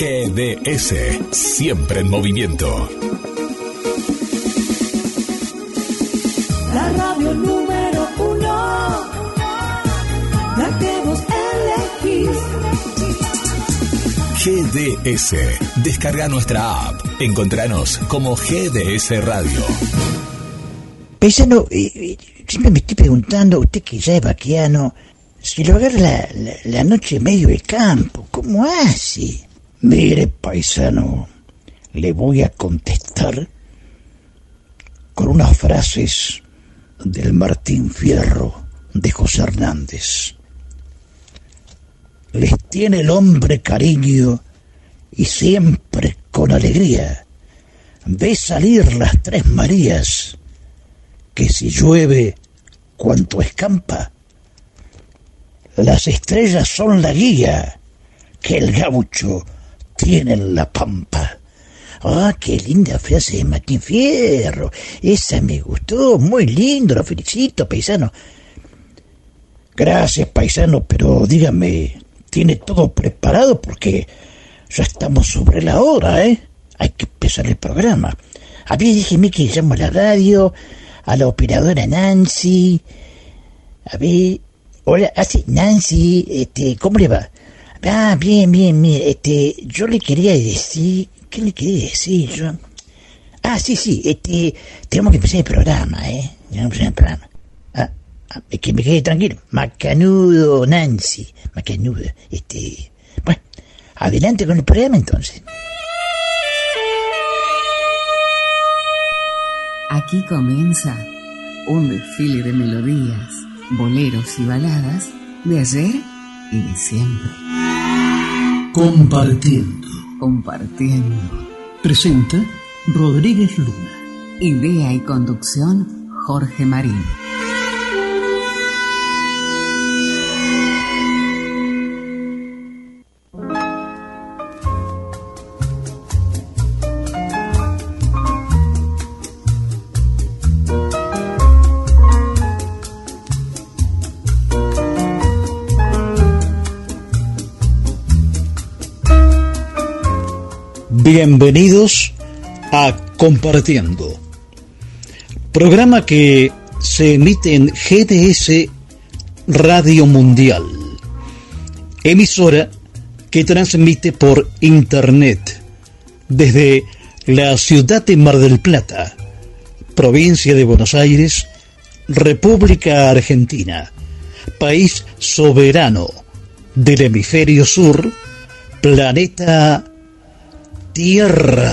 GDS, siempre en movimiento. La radio número uno, la que vos elegís. GDS, descarga nuestra app. Encontranos como GDS Radio. Eh, eh, siempre me estoy preguntando, usted que ya es vaquiano, si lo agarra la, la, la noche en medio del campo, ¿cómo hace? Mire, paisano, le voy a contestar con unas frases del Martín Fierro de José Hernández. Les tiene el hombre cariño y siempre con alegría ve salir las tres Marías, que si llueve cuanto escampa, las estrellas son la guía que el gaucho tiene en la pampa. Ah, qué linda frase de Martín Fierro. Esa me gustó, muy lindo, lo felicito, paisano. Gracias, paisano, pero dígame, ¿tiene todo preparado? Porque ya estamos sobre la hora, ¿eh? Hay que empezar el programa. A ver, déjeme que llamo a la radio, a la operadora Nancy. A ver, hola, así, Nancy, este, ¿cómo le va? Ah, bien, bien, bien. Este, yo le quería decir, ¿qué le quería decir yo? Ah, sí, sí, este, tenemos que empezar el programa, ¿eh? Tenemos que empezar el programa. Ah, ah, que me quede tranquilo. Macanudo, Nancy, macanudo, este, bueno, adelante con el programa entonces. Aquí comienza un desfile de melodías, boleros y baladas de ayer y de siempre. Compartiendo. Compartiendo. Presenta Rodríguez Luna. Idea y conducción Jorge Marín. Bienvenidos a Compartiendo, programa que se emite en GDS Radio Mundial, emisora que transmite por Internet desde la ciudad de Mar del Plata, provincia de Buenos Aires, República Argentina, país soberano del hemisferio sur, planeta Tierra.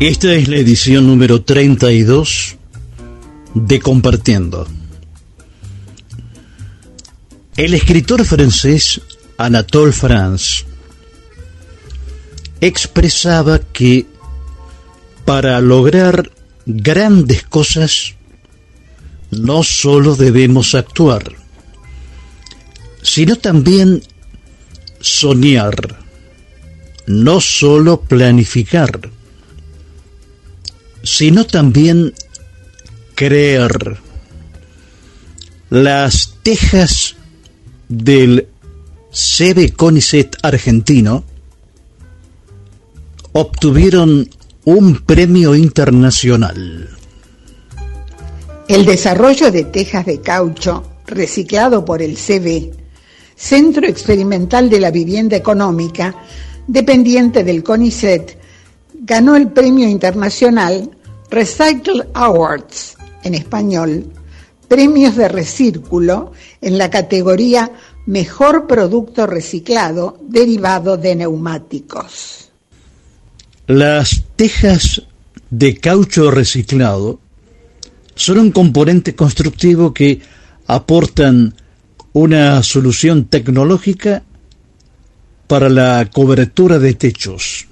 Esta es la edición número 32 de Compartiendo. El escritor francés Anatole France expresaba que para lograr grandes cosas no solo debemos actuar, sino también soñar, no solo planificar, sino también creer. Las tejas del CB CONICET argentino obtuvieron un premio internacional. El desarrollo de tejas de caucho reciclado por el CB, Centro Experimental de la Vivienda Económica, dependiente del CONICET, ganó el premio internacional Recycle Awards, en español, premios de recírculo en la categoría Mejor Producto Reciclado derivado de neumáticos. Las tejas de caucho reciclado son un componente constructivo que aportan una solución tecnológica para la cobertura de techos.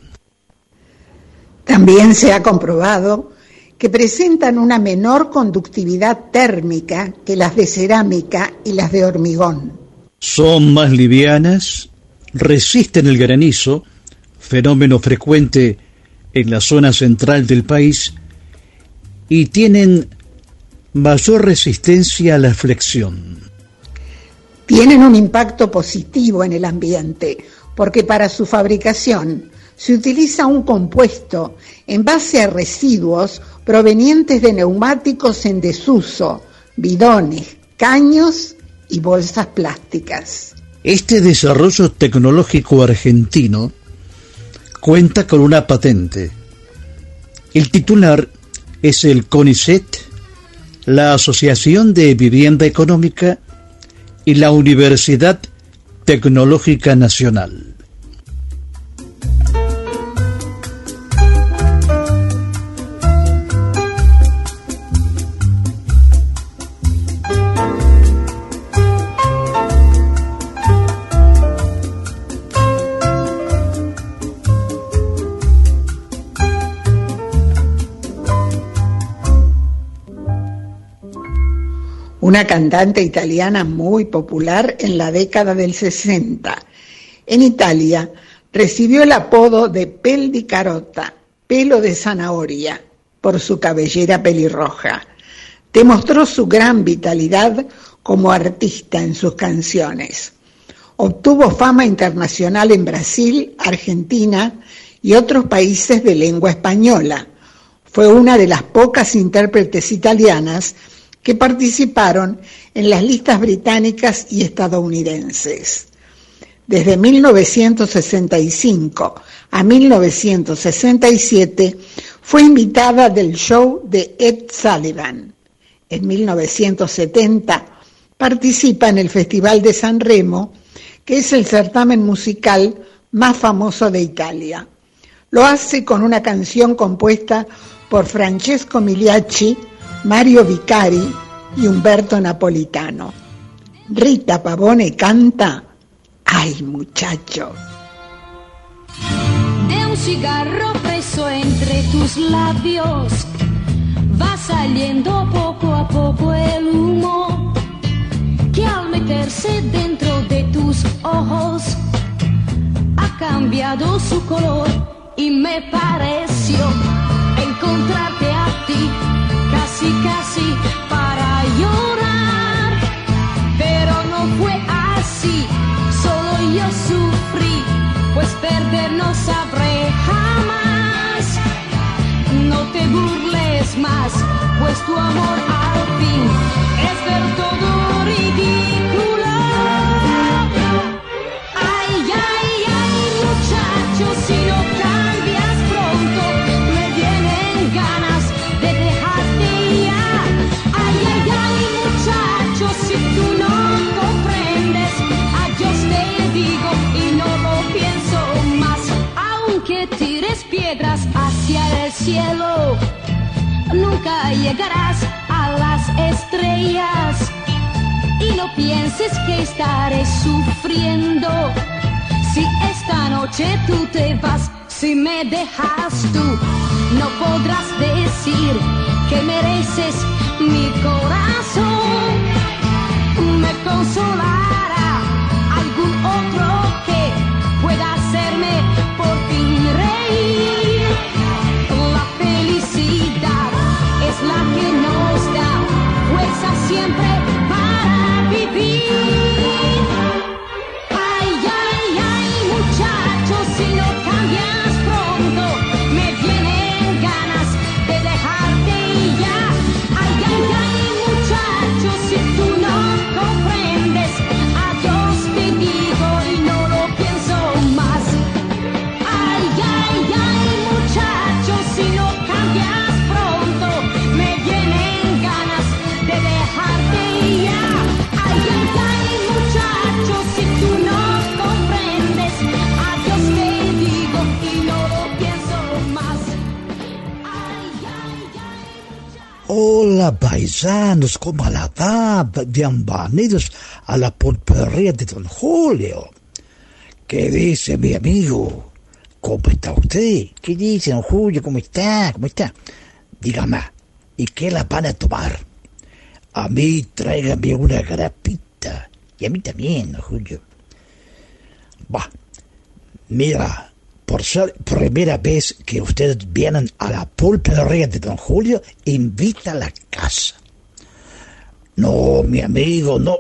También se ha comprobado que presentan una menor conductividad térmica que las de cerámica y las de hormigón. Son más livianas, resisten el granizo, fenómeno frecuente en la zona central del país, y tienen mayor resistencia a la flexión. Tienen un impacto positivo en el ambiente, porque para su fabricación se utiliza un compuesto en base a residuos provenientes de neumáticos en desuso, bidones, caños y bolsas plásticas. Este desarrollo tecnológico argentino cuenta con una patente. El titular es el CONICET, la Asociación de Vivienda Económica y la Universidad Tecnológica Nacional. Una cantante italiana muy popular en la década del 60. En Italia recibió el apodo de pel di carota, pelo de zanahoria, por su cabellera pelirroja. Demostró su gran vitalidad como artista en sus canciones. Obtuvo fama internacional en Brasil, Argentina y otros países de lengua española. Fue una de las pocas intérpretes italianas que participaron en las listas británicas y estadounidenses. Desde 1965 a 1967 fue invitada del show de Ed Sullivan. En 1970 participa en el Festival de San Remo, que es el certamen musical más famoso de Italia. Lo hace con una canción compuesta por Francesco Migliacci, Mario Vicari y Umberto Napolitano. Rita Pavone canta Ay muchacho. De un cigarro preso entre tus labios va saliendo poco a poco el humo que al meterse dentro de tus ojos ha cambiado su color y me pareció encontrarte a ti casi casi para llorar, pero no fue así, solo yo sufrí, pues perder no sabré jamás. No te burles más, pues tu amor al fin es del todo nunca llegarás a las estrellas. Y no pienses que estaré sufriendo. Si esta noche tú te vas, si me dejas tú, no podrás decir que mereces mi corazón. Me consolará es la que nos da fuerza siempre para vivir. Hola paisanos, ¿cómo la va? Bienvenidos a la pulpería de Don Julio. ¿Qué dice mi amigo? ¿Cómo está usted? ¿Qué dice Don Julio? ¿Cómo está? ¿Cómo está? Dígame, ¿y qué la van a tomar? A mí tráigame una grapita. Y a mí también, Don Julio. Va, mira, por ser primera vez que ustedes vienen a la pulpería de Don Julio, invita a la casa. No, mi amigo, no.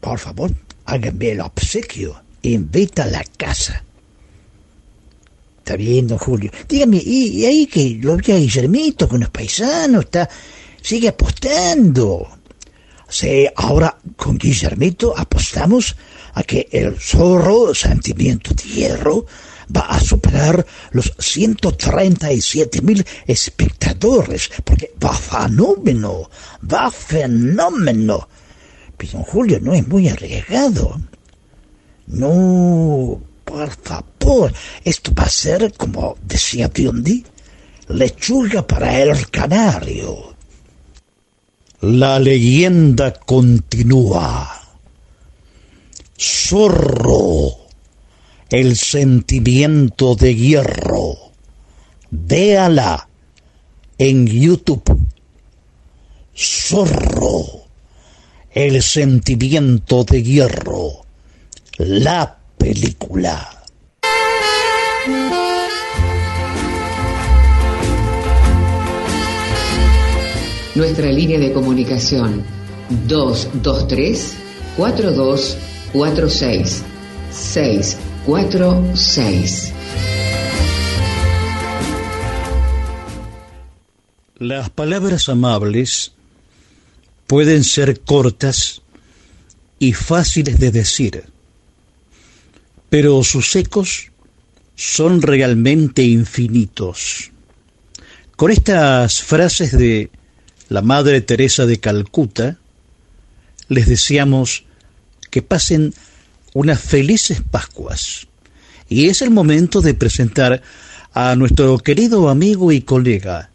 por favor, háganme el obsequio. Invita a la casa. Está bien, don Julio. Dígame, ¿y, y ahí que lo vi a Guillermito con los paisanos? Está, sigue apostando. Sí, ahora con Guillermito apostamos a que el zorro Sentimiento de Hierro va a superar los 137 mil espectadores, porque va fenómeno, va fenómeno. Pero Julio no es muy arriesgado. No, por favor, esto va a ser, como decía Biondi, lechuga para el canario. La leyenda continúa. Zorro, el sentimiento de hierro. Véala en YouTube. Zorro, el sentimiento de hierro. La película. Nuestra línea de comunicación 223 4246 646. Las palabras amables pueden ser cortas y fáciles de decir, pero sus ecos son realmente infinitos. Con estas frases de la Madre Teresa de Calcuta, les deseamos que pasen unas felices Pascuas. Y es el momento de presentar a nuestro querido amigo y colega,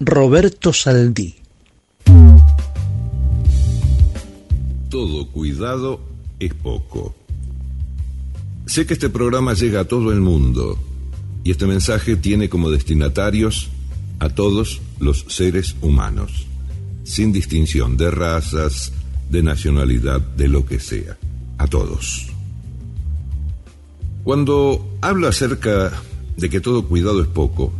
Roberto Saldí. Todo cuidado es poco. Sé que este programa llega a todo el mundo y este mensaje tiene como destinatarios a todos los seres humanos, sin distinción de razas, de nacionalidad, de lo que sea, a todos. Cuando hablo acerca de que todo cuidado es poco,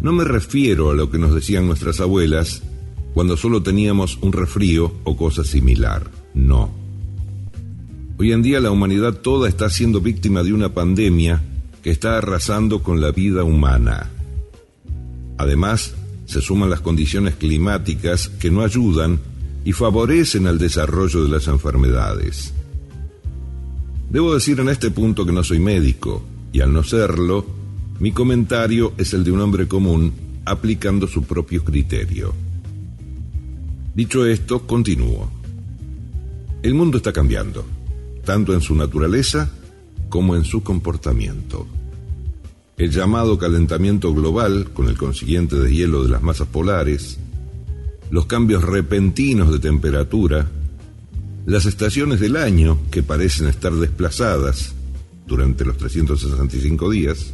no me refiero a lo que nos decían nuestras abuelas cuando solo teníamos un resfrío o cosa similar, no. Hoy en día la humanidad toda está siendo víctima de una pandemia que está arrasando con la vida humana. Además, se suman las condiciones climáticas que no ayudan y favorecen al desarrollo de las enfermedades. Debo decir en este punto que no soy médico, y al no serlo, mi comentario es el de un hombre común aplicando su propio criterio. Dicho esto, continúo. El mundo está cambiando, tanto en su naturaleza como en su comportamiento. El llamado calentamiento global, con el consiguiente deshielo de las masas polares, los cambios repentinos de temperatura, las estaciones del año que parecen estar desplazadas durante los 365 días,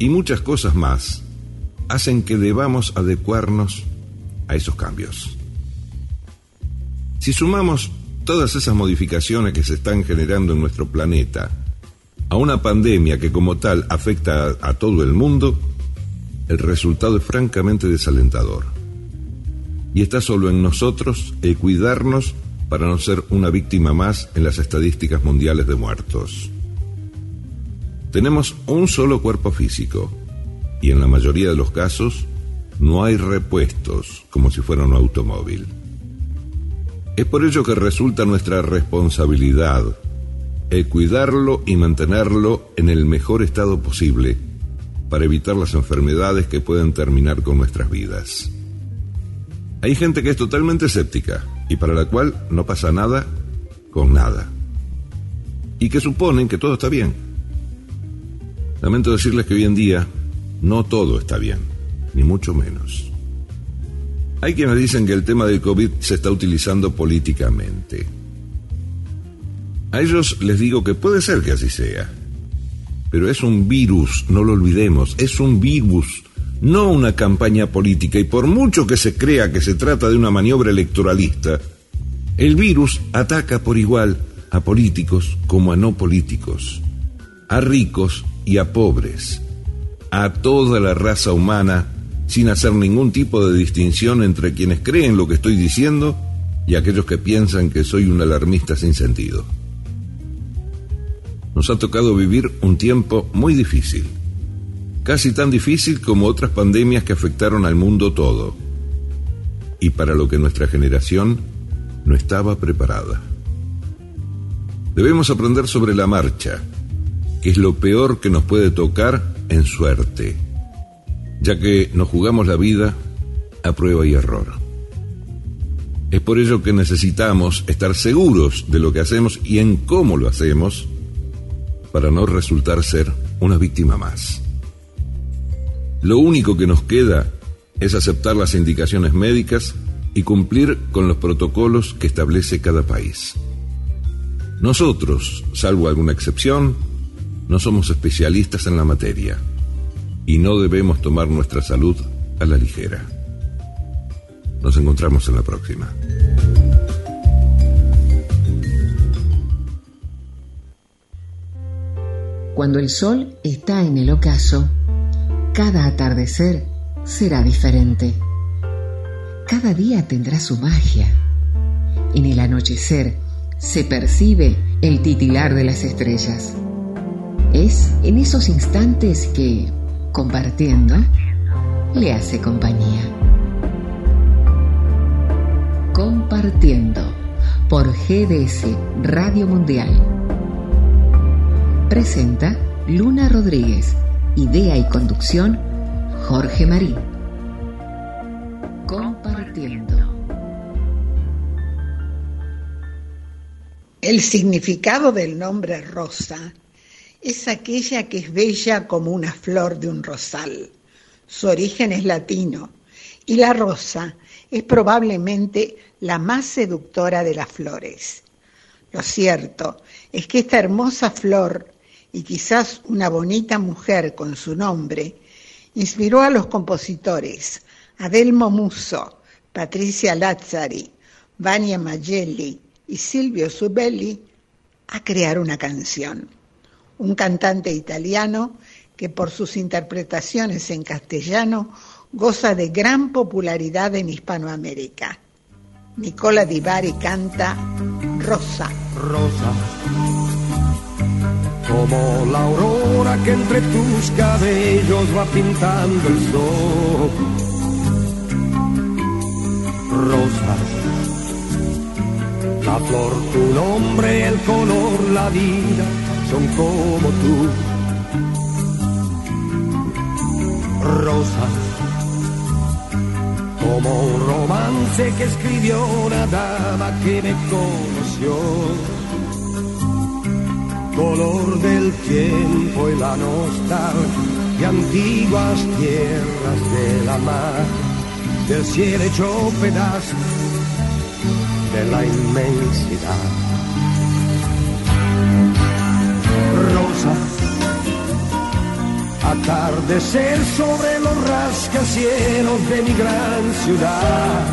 y muchas cosas más, hacen que debamos adecuarnos a esos cambios. Si sumamos todas esas modificaciones que se están generando en nuestro planeta a una pandemia que como tal afecta a, todo el mundo, el resultado es francamente desalentador. Y está solo en nosotros el cuidarnos para no ser una víctima más en las estadísticas mundiales de muertos. Tenemos un solo cuerpo físico y en la mayoría de los casos no hay repuestos como si fuera un automóvil. Es por ello que resulta nuestra responsabilidad el cuidarlo y mantenerlo en el mejor estado posible para evitar las enfermedades que pueden terminar con nuestras vidas. Hay gente que es totalmente escéptica y para la cual no pasa nada con nada. Y que suponen que todo está bien. Lamento decirles que hoy en día no todo está bien, ni mucho menos. Hay quienes dicen que el tema del COVID se está utilizando políticamente. A ellos les digo que puede ser que así sea. Pero es un virus, no lo olvidemos, es un virus, no una campaña política. Y por mucho que se crea que se trata de una maniobra electoralista, el virus ataca por igual a políticos como a no políticos, a ricos y a pobres, a toda la raza humana, sin hacer ningún tipo de distinción entre quienes creen lo que estoy diciendo y aquellos que piensan que soy un alarmista sin sentido. Nos ha tocado vivir un tiempo muy difícil, casi tan difícil como otras pandemias que afectaron al mundo todo, y para lo que nuestra generación no estaba preparada. Debemos aprender sobre la marcha, que es lo peor que nos puede tocar en suerte, ya que nos jugamos la vida a prueba y error. Es por ello que necesitamos estar seguros de lo que hacemos y en cómo lo hacemos para no resultar ser una víctima más. Lo único que nos queda es aceptar las indicaciones médicas y cumplir con los protocolos que establece cada país. Nosotros, salvo alguna excepción, no somos especialistas en la materia y no debemos tomar nuestra salud a la ligera. Nos encontramos en la próxima. Cuando el sol está en el ocaso, cada atardecer será diferente. Cada día tendrá su magia. En el anochecer se percibe el titilar de las estrellas. Es en esos instantes que, compartiendo, le hace compañía. Compartiendo por GDS Radio Mundial. Presenta Luna Rodríguez. Idea y conducción Jorge Marín. Compartiendo. El significado del nombre rosa es aquella que es bella como una flor de un rosal. Su origen es latino y la rosa es probablemente la más seductora de las flores. Lo cierto es que esta hermosa flor y quizás una bonita mujer con su nombre inspiró a los compositores Adelmo Musso, Patricia Lazzari, Vania Magelli y Silvio Subelli a crear una canción. Un cantante italiano que por sus interpretaciones en castellano goza de gran popularidad en Hispanoamérica. Nicola Di Bari canta Rosa. Rosa, como la aurora que entre tus cabellos va pintando el sol. Rosa, la flor, tu nombre, el color, la vida son como tú. Rosa, como un romance que escribió una dama que me conoció. Color del tiempo y la nostalgia de antiguas tierras de la mar, del cielo hecho pedazo de la inmensidad. Rosa, atardecer sobre los rascacielos de mi gran ciudad.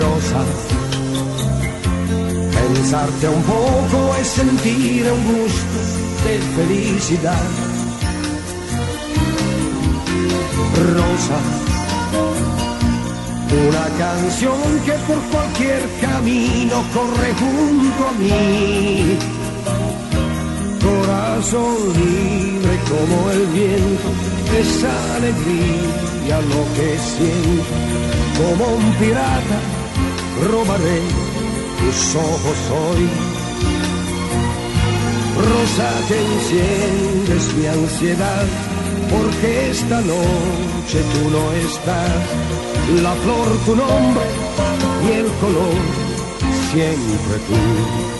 Rosa, pensarte un poco es sentir un gusto de felicidad. Rosa, una canción que por cualquier camino corre junto a mí. Corazón libre como el viento, esa alegría lo que siento. Como un pirata, robaré tus ojos hoy. Rosa que enciendes mi ansiedad, porque esta noche tú no estás. La flor tu nombre y el color siempre tú.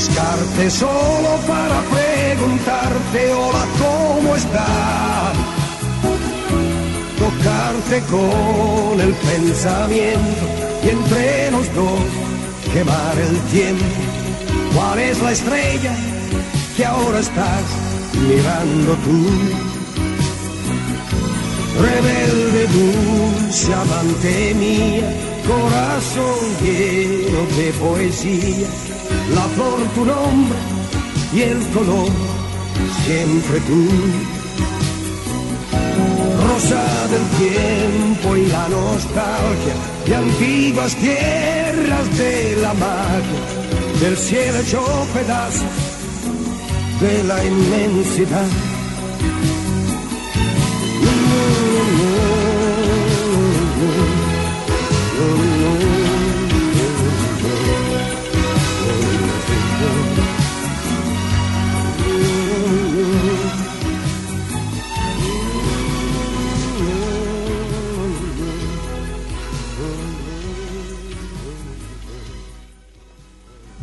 Buscarte solo para preguntarte hola cómo estás, tocarte con el pensamiento y entre los dos quemar el tiempo. ¿Cuál es la estrella que ahora estás mirando tú? Rebelde, dulce amante mía, corazón lleno de poesía, la flor tu nombre y el color siempre tú. Rosa del tiempo y la nostalgia de antiguas tierras de la magia, del cielo hecho pedazo de la inmensidad.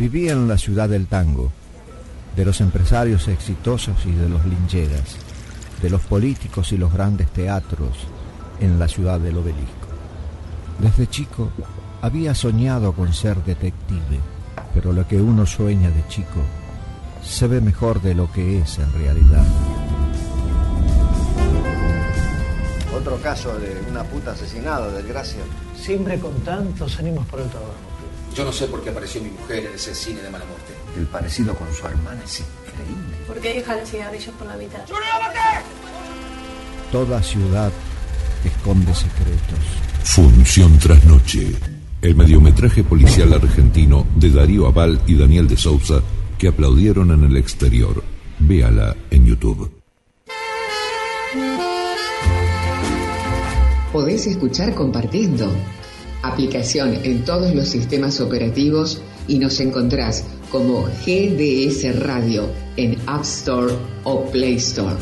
Vivía en la ciudad del tango, de los empresarios exitosos y de los lincheras, de los políticos y los grandes teatros en la ciudad del obelisco. Desde chico había soñado con ser detective, pero lo que uno sueña de chico se ve mejor de lo que es en realidad. Otro caso de una puta asesinada, desgracia. Siempre con tantos ánimos por el trabajo. Yo no sé por qué apareció mi mujer en ese cine de mala muerte. El parecido con su hermana es increíble. ¿Por qué deja los cigarrillos por la mitad? Toda ciudad esconde secretos. Función tras noche. El mediometraje policial argentino de Darío Aval y Daniel de Sousa que aplaudieron en el exterior. Véala en YouTube. Podés escuchar compartiendo. Aplicación en todos los sistemas operativos y nos encontrás como GDS Radio en App Store o Play Store.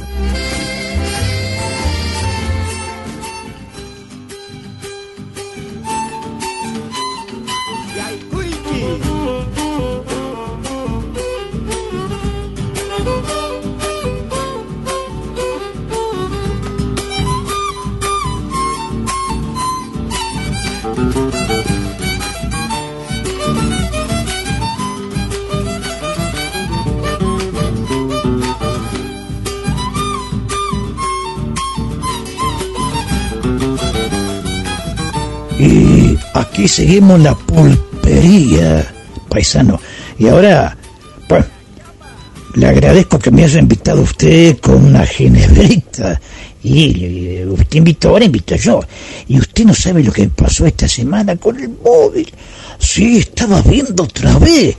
Y aquí seguimos la pulpería, paisano. Y ahora, pues, le agradezco que me haya invitado usted con una ginebrita. Y usted invitó, ahora invito yo. Y usted no sabe lo que pasó esta semana con el móvil. Sí, estaba viendo otra vez.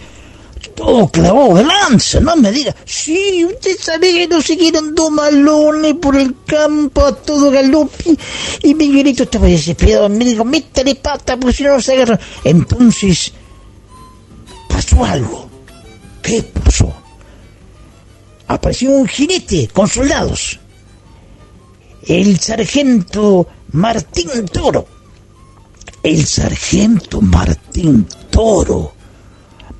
Todo clavado de lanza, no me diga. Sí, usted sabe que nos siguieron dos malones por el campo a todo galope. Y Miguelito estaba desesperado. Me dijo, métale pata, porque si no nos agarran. Entonces, pasó algo. ¿Qué pasó? Apareció un jinete con soldados. El sargento Martín Toro. El sargento Martín Toro.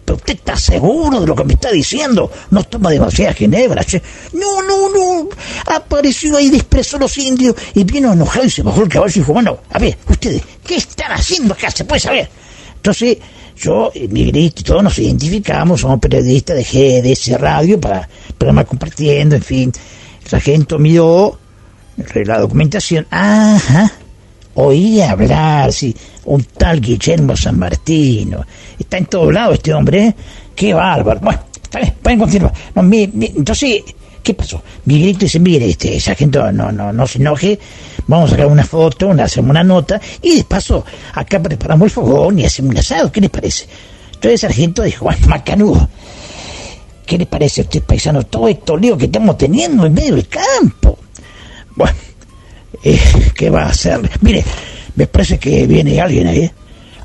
Pero usted está seguro de lo que me está diciendo. No toma demasiada ginebra. No, no, no. Apareció ahí, dispresó los indios y vino enojado y se bajó el caballo y dijo, bueno, a ver, ustedes, ¿qué están haciendo acá? Se puede saber. Entonces, yo, eh, Miguelito y todos nos identificamos, somos periodistas de GDS Radio para programa compartiendo, en fin. El sargento miró la documentación. Ajá. Oí hablar, sí, un tal Guillermo San Martino. Está en todo lado este hombre, ¿eh? Qué bárbaro. Bueno, está bien, pueden continuar. Mi- mi- entonces, ¿qué pasó? Miguelito dice, mire, este sargento, no, no, no se enoje, vamos a sacar una foto, una, hacemos una nota, y de paso, acá preparamos el fogón y hacemos un asado, ¿qué les parece? Entonces el sargento dijo, bueno, macanudo, ¿qué les parece a usted, paisano, todo esto lío que estamos teniendo en medio del campo? Bueno, eh, ¿qué va a hacer? Mire, me parece que viene alguien ahí.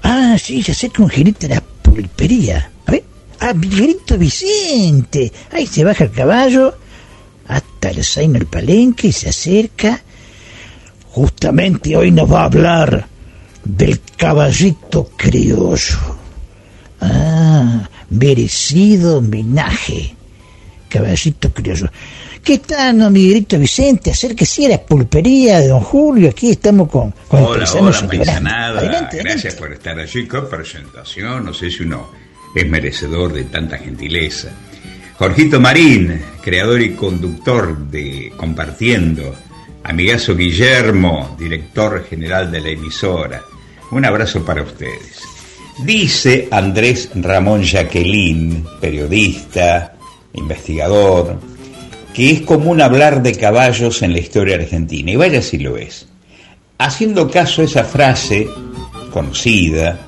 Ah, sí, se acerca un gerente de la pulpería. A ver, ah, Miguelito Vicente. Ahí se baja el caballo hasta el zaino del palenque y se acerca. Justamente hoy nos va a hablar del caballito criollo. Ah, merecido homenaje. Caballito criollo. ¿Qué tal, don Miguelito Vicente? Acérquese a la pulpería de don Julio. Aquí estamos con, con el Hola, paisano hola, paisanada. Adelante, Gracias por estar allí. Qué presentación. No sé si uno es merecedor de tanta gentileza. Jorgito Marín, creador y conductor de Compartiendo. Amigazo Guillermo, director general de la emisora. Un abrazo para ustedes. Dice Andrés Ramón Jacqueline, periodista, investigador, que es común hablar de caballos en la historia argentina. Y vaya si lo es. Haciendo caso a esa frase conocida,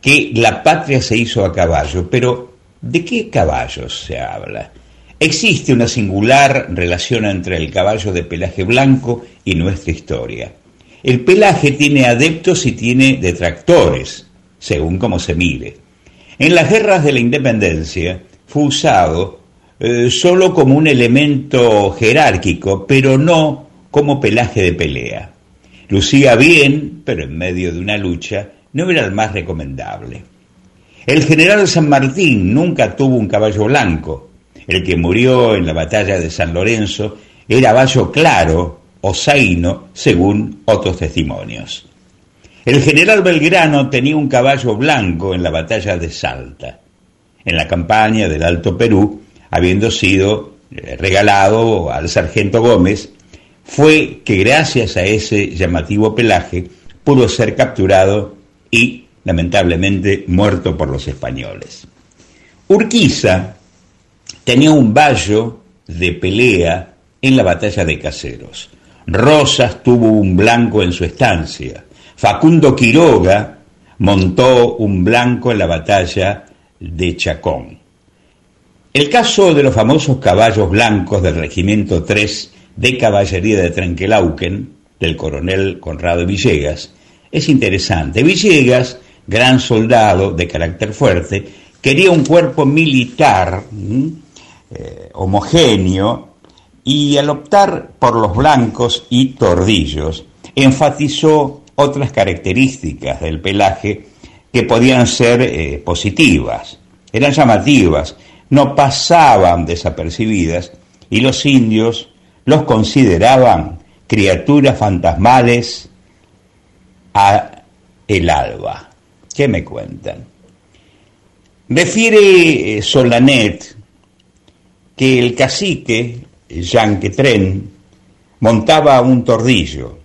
que la patria se hizo a caballo, pero ¿de qué caballos se habla? Existe una singular relación entre el caballo de pelaje blanco y nuestra historia. El pelaje tiene adeptos y tiene detractores, según como se mire. En las guerras de la independencia fue usado eh, solo como un elemento jerárquico, pero no como pelaje de pelea. Lucía bien, pero en medio de una lucha no era el más recomendable. El general San Martín nunca tuvo un caballo blanco. El que murió en la batalla de San Lorenzo era caballo claro o zaino, según otros testimonios. El general Belgrano tenía un caballo blanco en la batalla de Salta, en la campaña del Alto Perú, habiendo sido eh, regalado al sargento Gómez, fue que gracias a ese llamativo pelaje pudo ser capturado y lamentablemente muerto por los españoles. Urquiza tenía un vallo de pelea en la batalla de Caseros. Rosas tuvo un blanco en su estancia. Facundo Quiroga montó un blanco en la batalla de Chacón. El caso de los famosos caballos blancos del Regimiento 3 de Caballería de Trenquelauquen, del coronel Conrado Villegas, es interesante. Villegas, gran soldado de carácter fuerte, quería un cuerpo militar eh, homogéneo y al optar por los blancos y tordillos, enfatizó otras características del pelaje que podían ser eh, positivas, eran llamativas, no pasaban desapercibidas y los indios los consideraban criaturas fantasmales a el alba. ¿Qué me cuentan? Refiere eh, Solanet que el cacique, Yanquetren, montaba un tordillo.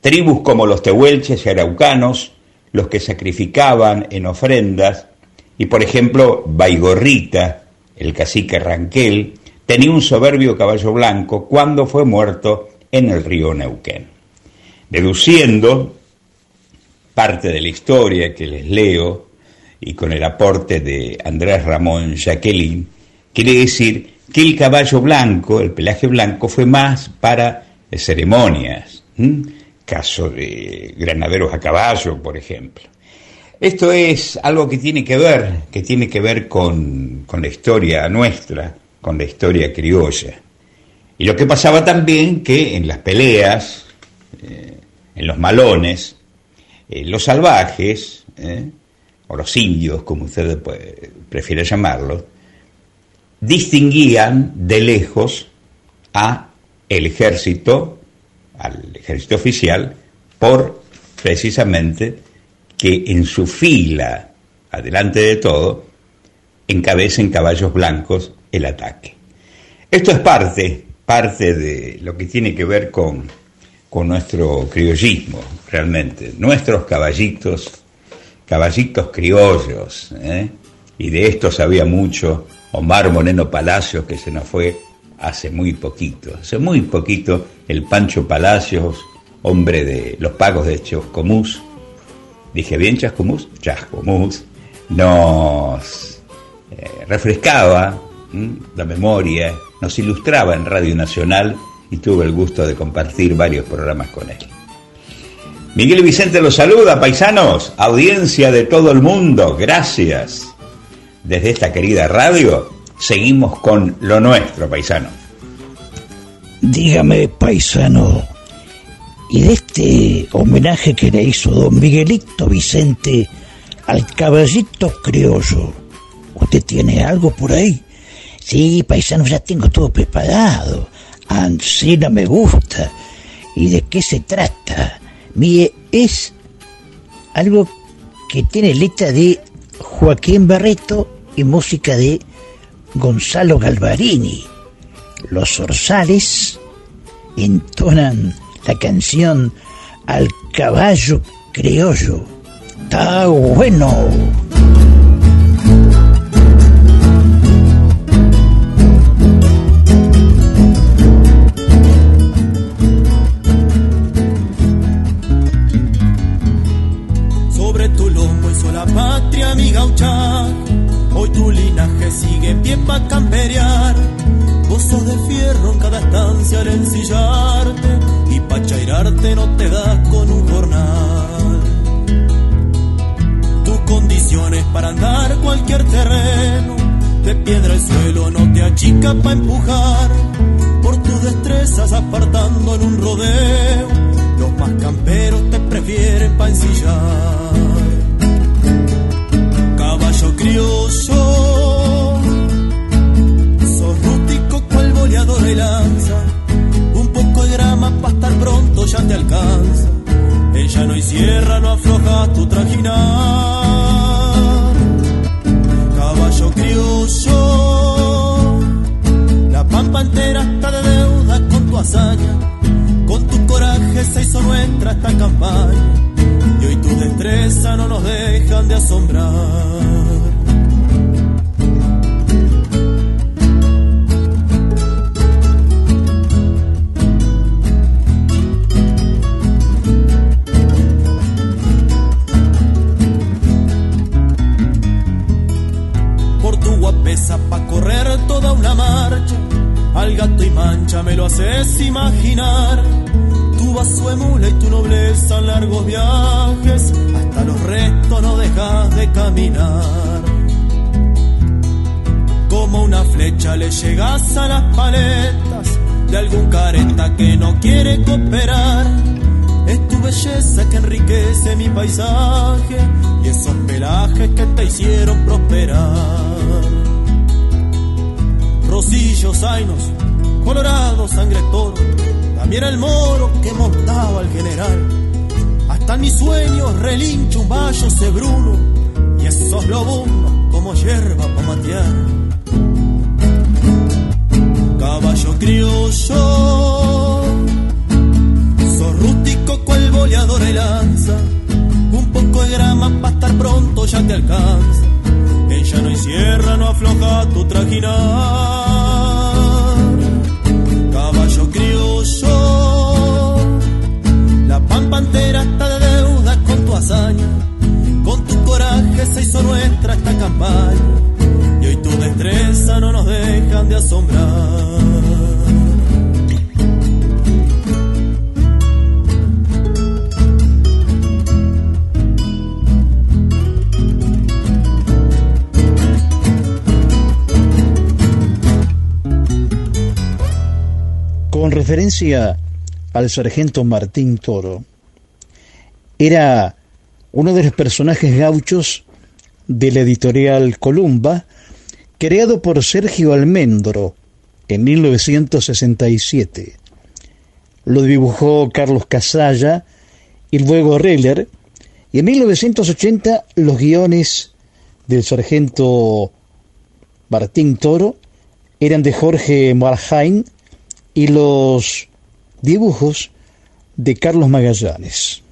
Tribus como los tehuelches y araucanos, los que sacrificaban en ofrendas, y por ejemplo, Baigorrita, el cacique Ranquel, tenía un soberbio caballo blanco cuando fue muerto en el río Neuquén. Deduciendo parte de la historia que les leo y con el aporte de Andrés Ramón Jacqueline, quiere decir que el caballo blanco, el pelaje blanco, fue más para ceremonias, caso de granaderos a caballo, por ejemplo. Esto es algo que tiene que ver, que tiene que ver con, con la historia nuestra, con la historia criolla. Y lo que pasaba también que en las peleas, eh, en los malones, eh, los salvajes, eh, o los indios, como ustedes puede- prefieren llamarlos, distinguían de lejos a el ejército, al ejército oficial, por precisamente que en su fila, adelante de todo, encabecen caballos blancos el ataque. Esto es parte, parte de lo que tiene que ver con, con nuestro criollismo, realmente. Nuestros caballitos, caballitos criollos, ¿eh? y de esto sabía mucho Omar Moreno Palacios, que se nos fue hace muy poquito. Hace muy poquito el Pancho Palacios, hombre de los pagos de Chascomús, dije bien Chascomús, Chascomús, nos eh, refrescaba la memoria, nos ilustraba en Radio Nacional y tuve el gusto de compartir varios programas con él. Miguel Vicente los saluda, paisanos, audiencia de todo el mundo, gracias. Desde esta querida radio seguimos con lo nuestro, paisano. Dígame, paisano, y de este homenaje que le hizo don Miguelito Vicente al caballito criollo, ¿usted tiene algo por ahí? Sí, paisano, ya tengo todo preparado. Ansí no me gusta. ¿Y de qué se trata? Mire, es algo que tiene letra de Joaquín Barreto y música de Gonzalo Galvarini. Los orzales entonan la canción Al caballo criollo. Está bueno. Sobre tu lomo hizo la patria mi gaucha. Hoy tu linaje sigue en pie pa' camperear. Vos de fierro en cada estancia al ensillarte. Chairarte no te das con un jornal. Tus condiciones para andar cualquier terreno. De piedra el suelo no te achica pa' empujar. Por tus destrezas apartando en un rodeo. Los más camperos te prefieren pa' ensillar. Caballo criollo, sos rústico cual boleador de lanza. Te alcanza. En llano y sierra no aflojas tu trajinar. Caballo criollo, la pampa entera está de deuda con tu hazaña. Con tu coraje se hizo nuestra esta campaña. Y hoy tu destreza no nos dejan de asombrar. Guapesa pa' correr toda una marcha. Al gato y mancha me lo haces imaginar. Tu vaso emula y tu nobleza en largos viajes. Hasta los restos no dejas de caminar. Como una flecha le llegas a las paletas de algún careta que no quiere cooperar. Es tu belleza que enriquece mi paisaje y esos pelajes que te hicieron prosperar. Rosillos, zainos, colorado, sangre toro, también el moro que montaba al general. Hasta en mis sueños relincho un vallo cebruno y esos lobos como hierba pa' matear. Caballo criollo, sos rústico cual boleador de lanza. Un poco de grama pa' estar pronto ya te alcanza. En llano y sierra no afloja tu trajinar. Caballo criollo, la pampa entera está de deuda con tu hazaña. Con tu coraje se hizo nuestra esta campaña. Y hoy tu destreza no nos dejan de asombrar. Referencia al sargento Martín Toro, era uno de los personajes gauchos de la editorial Columba, creado por Sergio Almendro en 1967. Lo dibujó Carlos Casalla y luego Reller, y en 1980 los guiones del sargento Martín Toro eran de Jorge Marjain y los dibujos de Carlos Magallanes.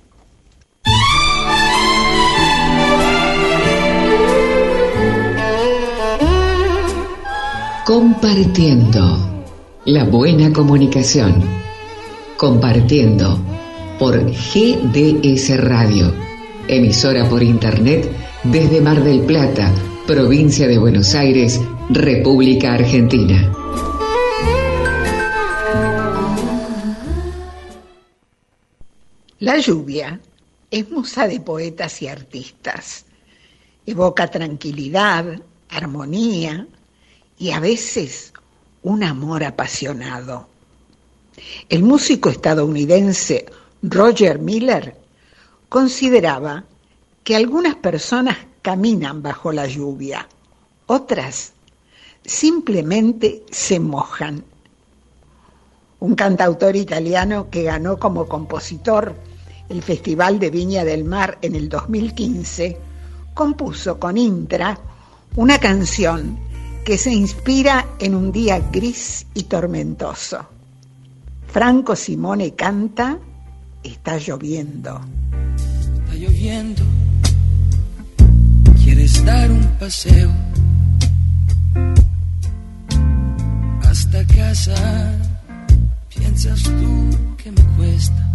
Compartiendo la buena comunicación. Compartiendo por GDS Radio, emisora por internet desde Mar del Plata, provincia de Buenos Aires, República Argentina. La lluvia es musa de poetas y artistas. Evoca tranquilidad, armonía y a veces un amor apasionado. El músico estadounidense Roger Miller consideraba que algunas personas caminan bajo la lluvia, otras simplemente se mojan. Un cantautor italiano que ganó como compositor el Festival de Viña del Mar en el 2015, compuso con Intra una canción que se inspira en un día gris y tormentoso. Franco Simone canta Está lloviendo. Está lloviendo. Quieres dar un paseo hasta casa. Piensas tú que me cuesta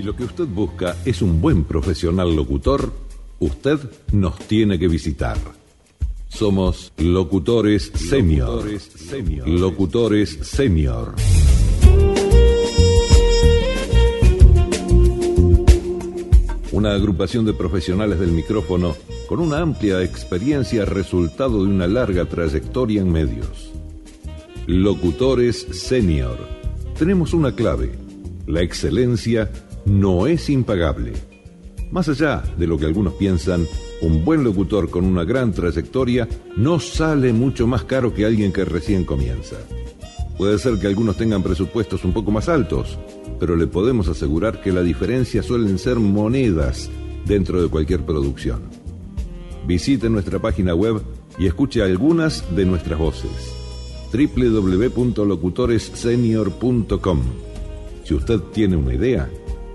Si lo que usted busca es un buen profesional locutor, usted nos tiene que visitar. Somos locutores senior. Locutores senior. Una agrupación de profesionales del micrófono con una amplia experiencia resultado de una larga trayectoria en medios. Locutores Senior. Tenemos una clave. La excelencia no es impagable. Más allá de lo que algunos piensan, un buen locutor con una gran trayectoria no sale mucho más caro que alguien que recién comienza. Puede ser que algunos tengan presupuestos un poco más altos, pero le podemos asegurar que la diferencia suelen ser monedas dentro de cualquier producción. Visite nuestra página web y escuche algunas de nuestras voces. www.locutoressenior.com Si usted tiene una idea,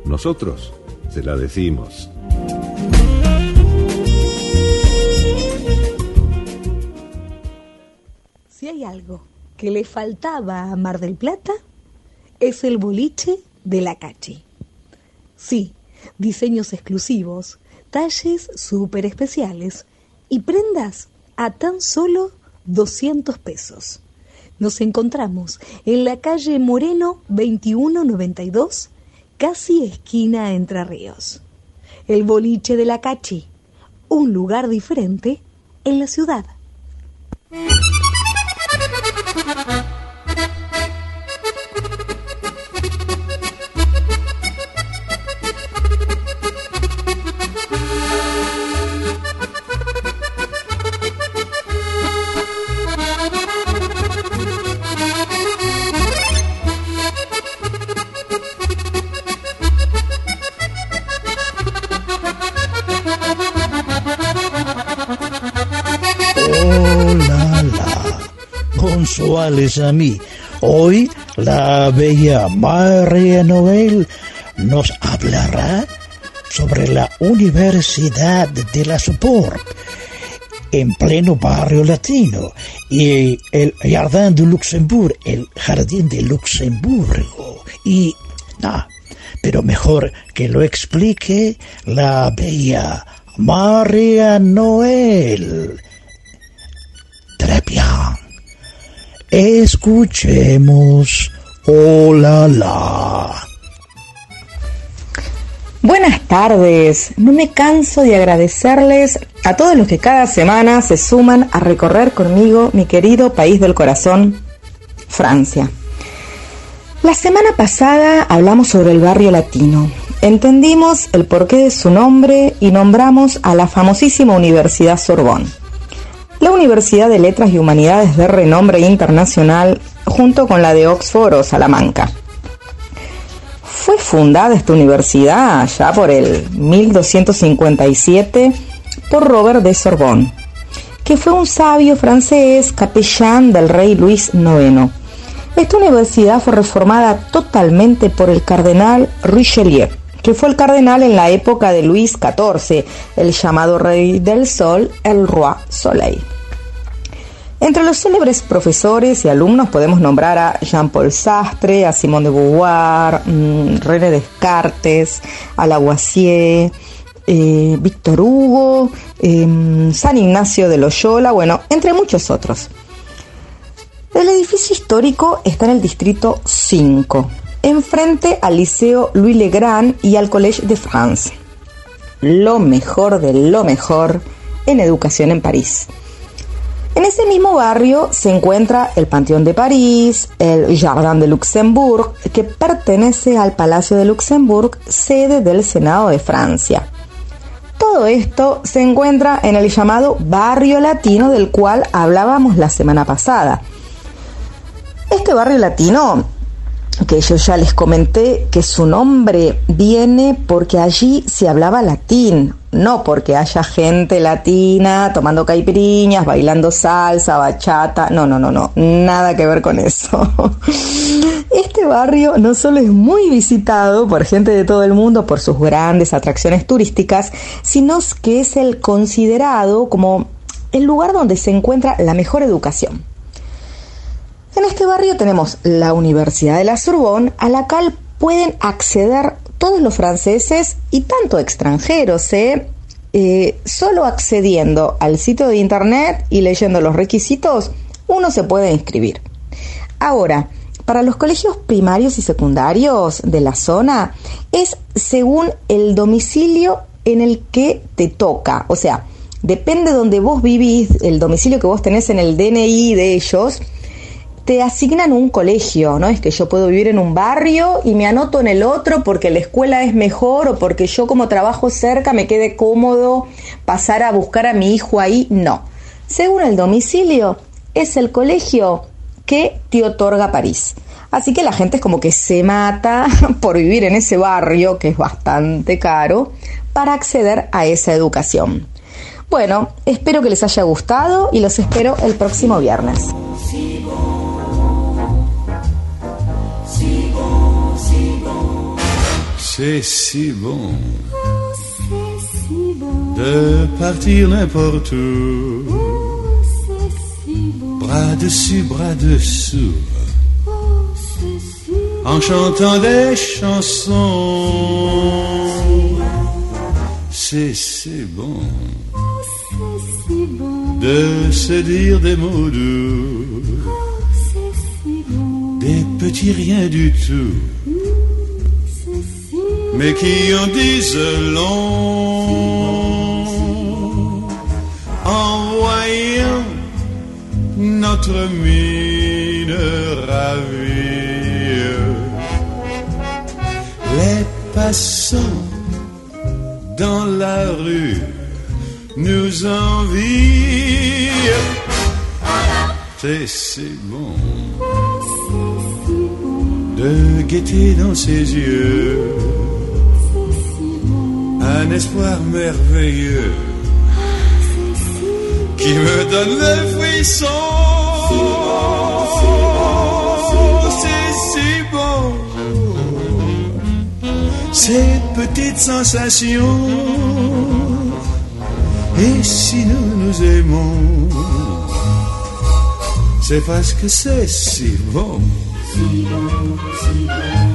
nosotros se la decimos. Si hay algo que le faltaba a Mar del Plata, es el boliche de la Cachi. Sí, diseños exclusivos, talles súper especiales y prendas a tan solo 200 pesos. Nos encontramos en la calle Moreno 2192, casi esquina Entre Ríos. El boliche de la Cachi, un lugar diferente en la ciudad. A mí. Hoy la bella María Noel nos hablará sobre la Universidad de la Support en pleno barrio latino y el Jardín de Luxemburgo, el Jardín de Luxemburgo. Y, ah, pero mejor que lo explique la bella María Noel. Très bien. Escuchemos. Oh la. Buenas tardes. No me canso de agradecerles a todos los que cada semana se suman a recorrer conmigo mi querido país del corazón, Francia. La semana pasada hablamos sobre el barrio latino. Entendimos el porqué de su nombre y nombramos a la famosísima Universidad Sorbonne. La Universidad de Letras y Humanidades de renombre internacional junto con la de Oxford o Salamanca. Fue fundada esta universidad ya por el 1257 por Robert de Sorbonne, que fue un sabio francés capellán del rey Luis IX. Esta universidad fue reformada totalmente por el cardenal Richelieu, que fue el cardenal en la época de Luis XIV, el llamado Rey del Sol, el Roi Soleil. Entre los célebres profesores y alumnos podemos nombrar a Jean-Paul Sastre, a Simone de Beauvoir, mm, René Descartes, a Lavoisier, eh, Víctor Hugo, eh, San Ignacio de Loyola, bueno, entre muchos otros. El edificio histórico está en el distrito 5, enfrente al Liceo Louis Legrand y al Collège de France. Lo mejor de lo mejor en educación en París. En ese mismo barrio se encuentra el Panteón de París, el Jardin de Luxembourg, que pertenece al Palacio de Luxembourg, sede del Senado de Francia. Todo esto se encuentra en el llamado barrio latino del cual hablábamos la semana pasada. Este barrio latino, que yo ya les comenté que su nombre viene porque allí se hablaba latín, no porque haya gente latina tomando caipiriñas, bailando salsa, bachata, no, no, no, no, nada que ver con eso. Este barrio no solo es muy visitado por gente de todo el mundo por sus grandes atracciones turísticas, sino que es el considerado como el lugar donde se encuentra la mejor educación. En este barrio tenemos la Universidad de la Sorbonne, a la cual pueden acceder todos los franceses y tanto extranjeros, ¿eh? Eh, solo accediendo al sitio de internet y leyendo los requisitos, uno se puede inscribir. Ahora, para los colegios primarios y secundarios de la zona es según el domicilio en el que te toca. O sea, depende de donde vos vivís, el domicilio que vos tenés en el DNI de ellos, te asignan un colegio, ¿no? Es que yo puedo vivir en un barrio y me anoto en el otro porque la escuela es mejor o porque yo como trabajo cerca me quede cómodo pasar a buscar a mi hijo ahí. No. Según el domicilio, es el colegio que te otorga París. Así que la gente es como que se mata por vivir en ese barrio, que es bastante caro, para acceder a esa educación. Bueno, espero que les haya gustado y los espero el próximo viernes. C'est si bon. C'est si bon. De partir n'importe où. Oh, c'est si. Bras dessus, bras dessous. Oh, en chantant des chansons. Oh, c'est si bon. De se dire des mots doux. C'est si bon. Des petits riens du tout mais qui en disent long en voyant notre mine ravie. Les passants dans la rue nous envient. C'est si bon de guetter dans ses yeux un espoir merveilleux qui me donne le frisson. C'est si bon, ces petites sensations. Et si nous nous aimons, c'est parce que c'est si bon. Si bon, si bon.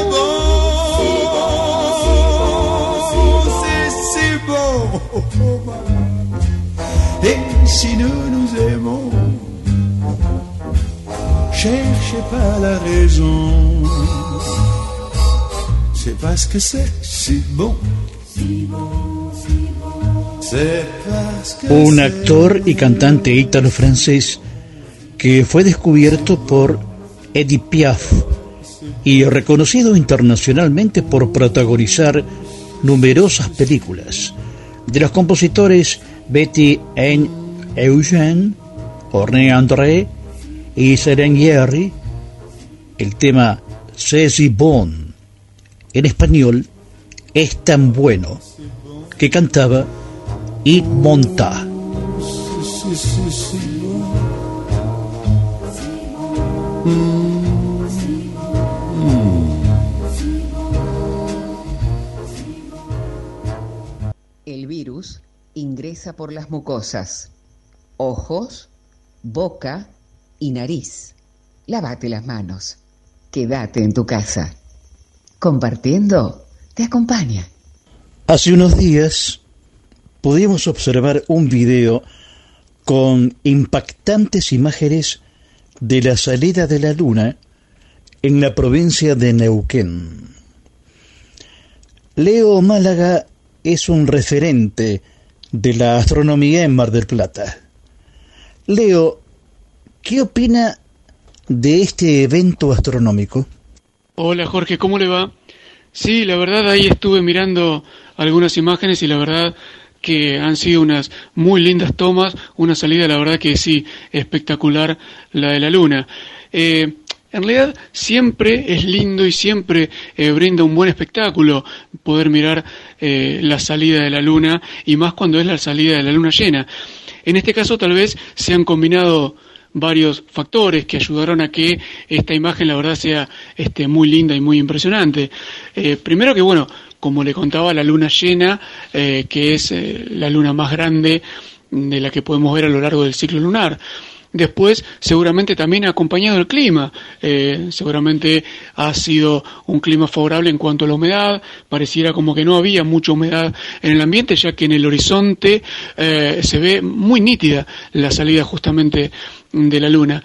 bon. Et si nous nous aimons, cherchez pas la raison. C'est parce que c'est si bon. C'est parce que Un actor y cantante ítalo-francés que fue descubierto por Edith Piaf y reconocido internacionalmente por protagonizar numerosas películas. De los compositores Betty N. Eugène, Orné André y Seren Yerry, el tema C'est Bon, en español, es tan bueno, que cantaba bon. Mm. Por las mucosas, ojos, boca y nariz. Lávate las manos. Quédate en tu casa. Compartiendo te acompaña. Hace unos días pudimos observar un video con impactantes imágenes de la salida de la luna en la provincia de Neuquén. Leo Málaga es un referente de la astronomía en Mar del Plata. Leo, ¿qué opina de este evento astronómico? Hola Jorge, ¿cómo le va? Sí, la verdad ahí estuve mirando algunas imágenes y la verdad que han sido unas muy lindas tomas, una salida la verdad que sí, espectacular la de la luna. Eh, en realidad siempre es lindo y siempre eh, brinda un buen espectáculo poder mirar eh, la salida de la luna y más cuando es la salida de la luna llena. En este caso tal vez se han combinado varios factores que ayudaron a que esta imagen la verdad sea este, muy linda y muy impresionante. Eh, primero que bueno, como le contaba, la luna llena, eh, que es la luna más grande de la que podemos ver a lo largo del ciclo lunar. Después, seguramente también ha acompañado el clima. Eh, seguramente ha sido un clima favorable en cuanto a la humedad. Pareciera como que no había mucha humedad en el ambiente, ya que en el horizonte eh, se ve muy nítida la salida justamente de la luna.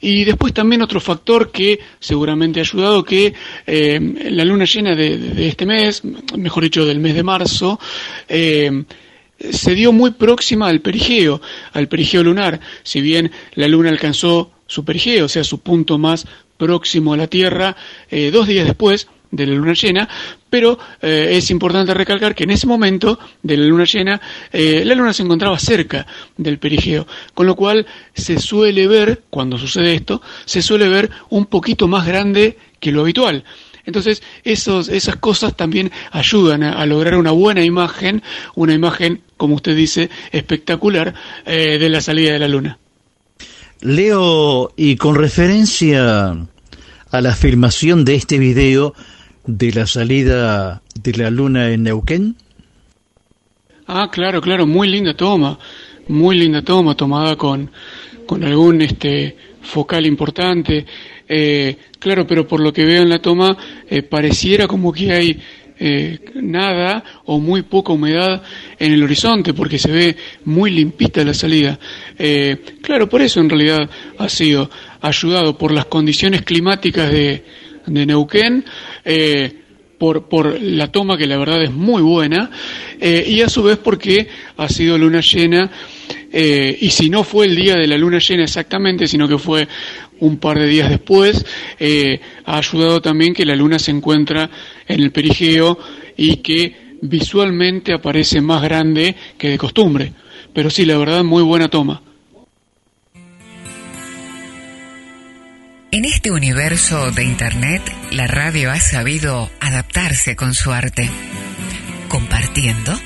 Y después también otro factor que seguramente ha ayudado que eh, la luna llena de, este mes, mejor dicho del mes de marzo, se dio muy próxima al perigeo, al perigeo lunar. Si bien la luna alcanzó su perigeo, o sea, su punto más próximo a la Tierra, eh, dos días después de la luna llena, pero eh, es importante recalcar que en ese momento de la luna llena, eh, la luna se encontraba cerca del perigeo, con lo cual se suele ver, cuando sucede esto, se suele ver un poquito más grande que lo habitual. Entonces, esos, esas cosas también ayudan a, a lograr una buena imagen, una imagen, como usted dice, espectacular eh, de la salida de la luna. Leo, y con referencia a la filmación de este video de la salida de la luna en Neuquén, Ah, claro, claro, muy linda toma, muy linda toma, tomada con, con algún este focal importante. Eh, claro, pero por lo que veo en la toma, eh, pareciera como que hay eh, nada o muy poca humedad en el horizonte, porque se ve muy limpita la salida. Claro, por eso en realidad ha sido ayudado por las condiciones climáticas de, Neuquén. por, por la toma que la verdad es muy buena y a su vez porque ha sido luna llena y si no fue el día de la luna llena exactamente sino que fue un par de días después eh, ha ayudado también que la luna se encuentra en el perigeo y que visualmente aparece más grande que de costumbre. Pero sí la verdad muy buena toma. En este universo de Internet, la radio ha sabido adaptarse con su arte, compartiendo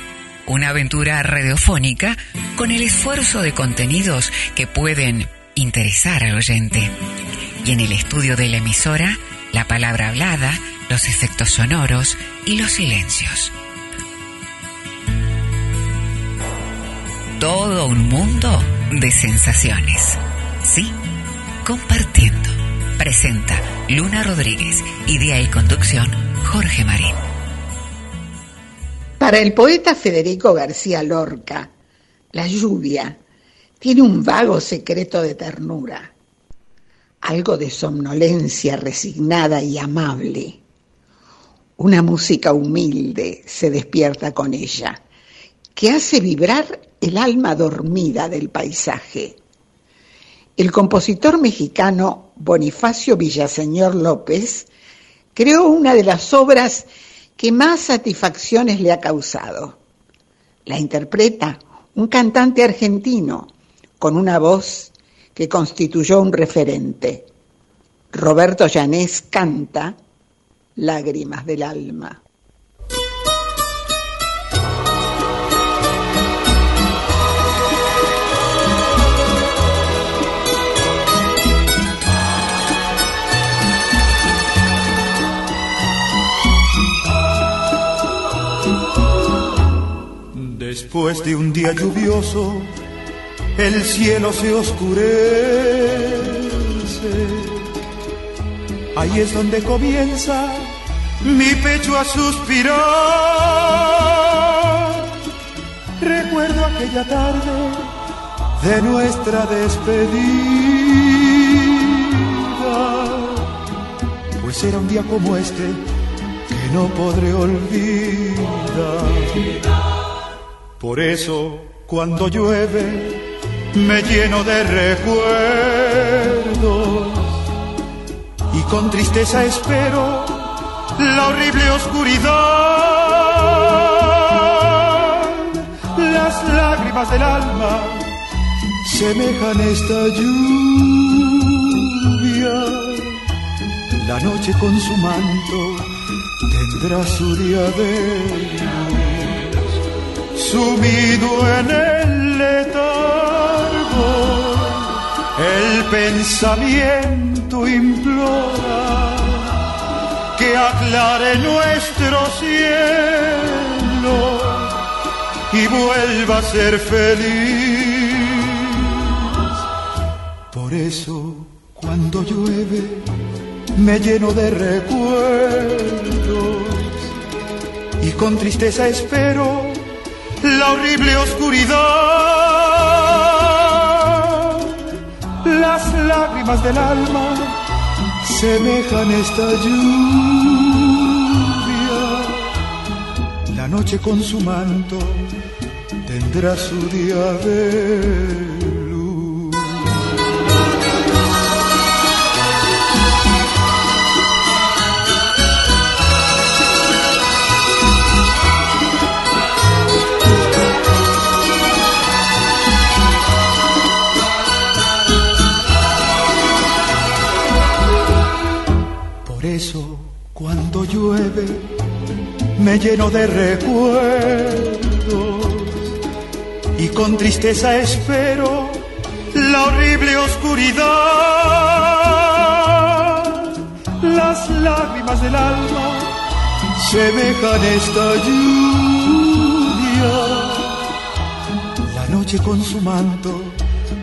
una aventura radiofónica con el esfuerzo de contenidos que pueden interesar al oyente. Y en el estudio de la emisora, la palabra hablada, los efectos sonoros y los silencios. Todo un mundo de sensaciones. Sí, compartiendo. Presenta Luna Rodríguez, idea y conducción Jorge Marín. Para el poeta Federico García Lorca, la lluvia tiene un vago secreto de ternura, algo de somnolencia resignada y amable. Una música humilde se despierta con ella, que hace vibrar el alma dormida del paisaje. El compositor mexicano Bonifacio Villaseñor López creó una de las obras que más satisfacciones le ha causado. La interpreta un cantante argentino con una voz que constituyó un referente. Roberto Llanés canta Lágrimas del alma. Después de un día lluvioso, el cielo se oscurece. Ahí es donde comienza mi pecho a suspirar. Recuerdo aquella tarde de nuestra despedida. Pues era un día como este que no podré olvidar. Por eso, cuando llueve, me lleno de recuerdos y con tristeza espero la horrible oscuridad. Las lágrimas del alma semejan esta lluvia. La noche con su manto tendrá su día de luz sumido en el el pensamiento implora que aclare nuestro cielo y vuelva a ser feliz. Por eso, cuando llueve, me lleno de recuerdos y con tristeza espero la horrible oscuridad. Las lágrimas del alma semejan esta lluvia. La noche con su manto tendrá su día de lleno de recuerdos y con tristeza espero la horrible oscuridad. Las lágrimas del alma semejan esta lluvia. La noche con su manto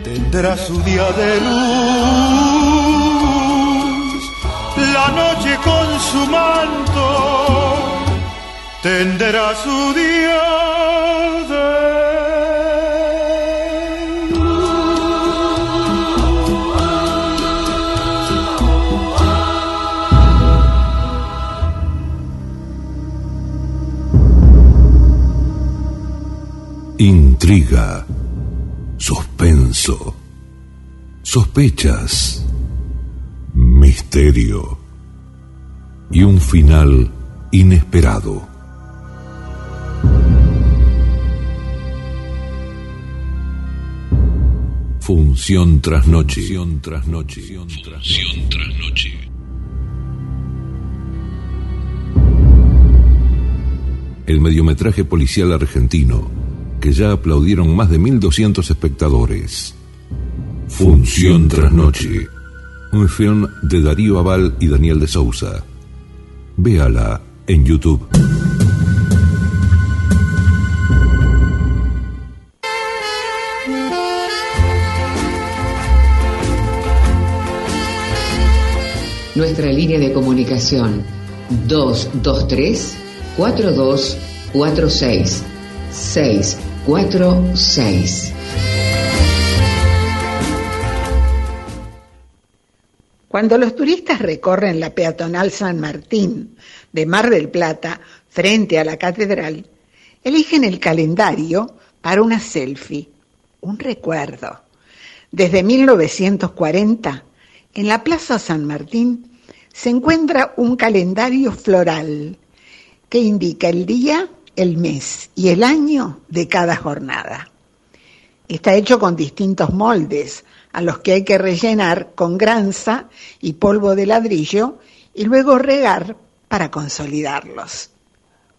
tendrá su día de luz la noche con su manto tendrá su día de Intriga, suspenso, sospechas misterio y un final inesperado. Función tras noche. Función tras noche. Función tras noche. El mediometraje policial argentino, que ya aplaudieron más de 1.200 espectadores. Función tras noche un film de Darío Aval y Daniel de Sousa. Véala en YouTube. Nuestra línea de comunicación 223 4246 646. Cuando los turistas recorren la peatonal San Martín de Mar del Plata frente a la catedral, eligen el calendario para una selfie, un recuerdo. Desde 1940, en la Plaza San Martín se encuentra un calendario floral que indica el día, el mes y el año de cada jornada. Está hecho con distintos moldes, a los que hay que rellenar con granza y polvo de ladrillo y luego regar para consolidarlos.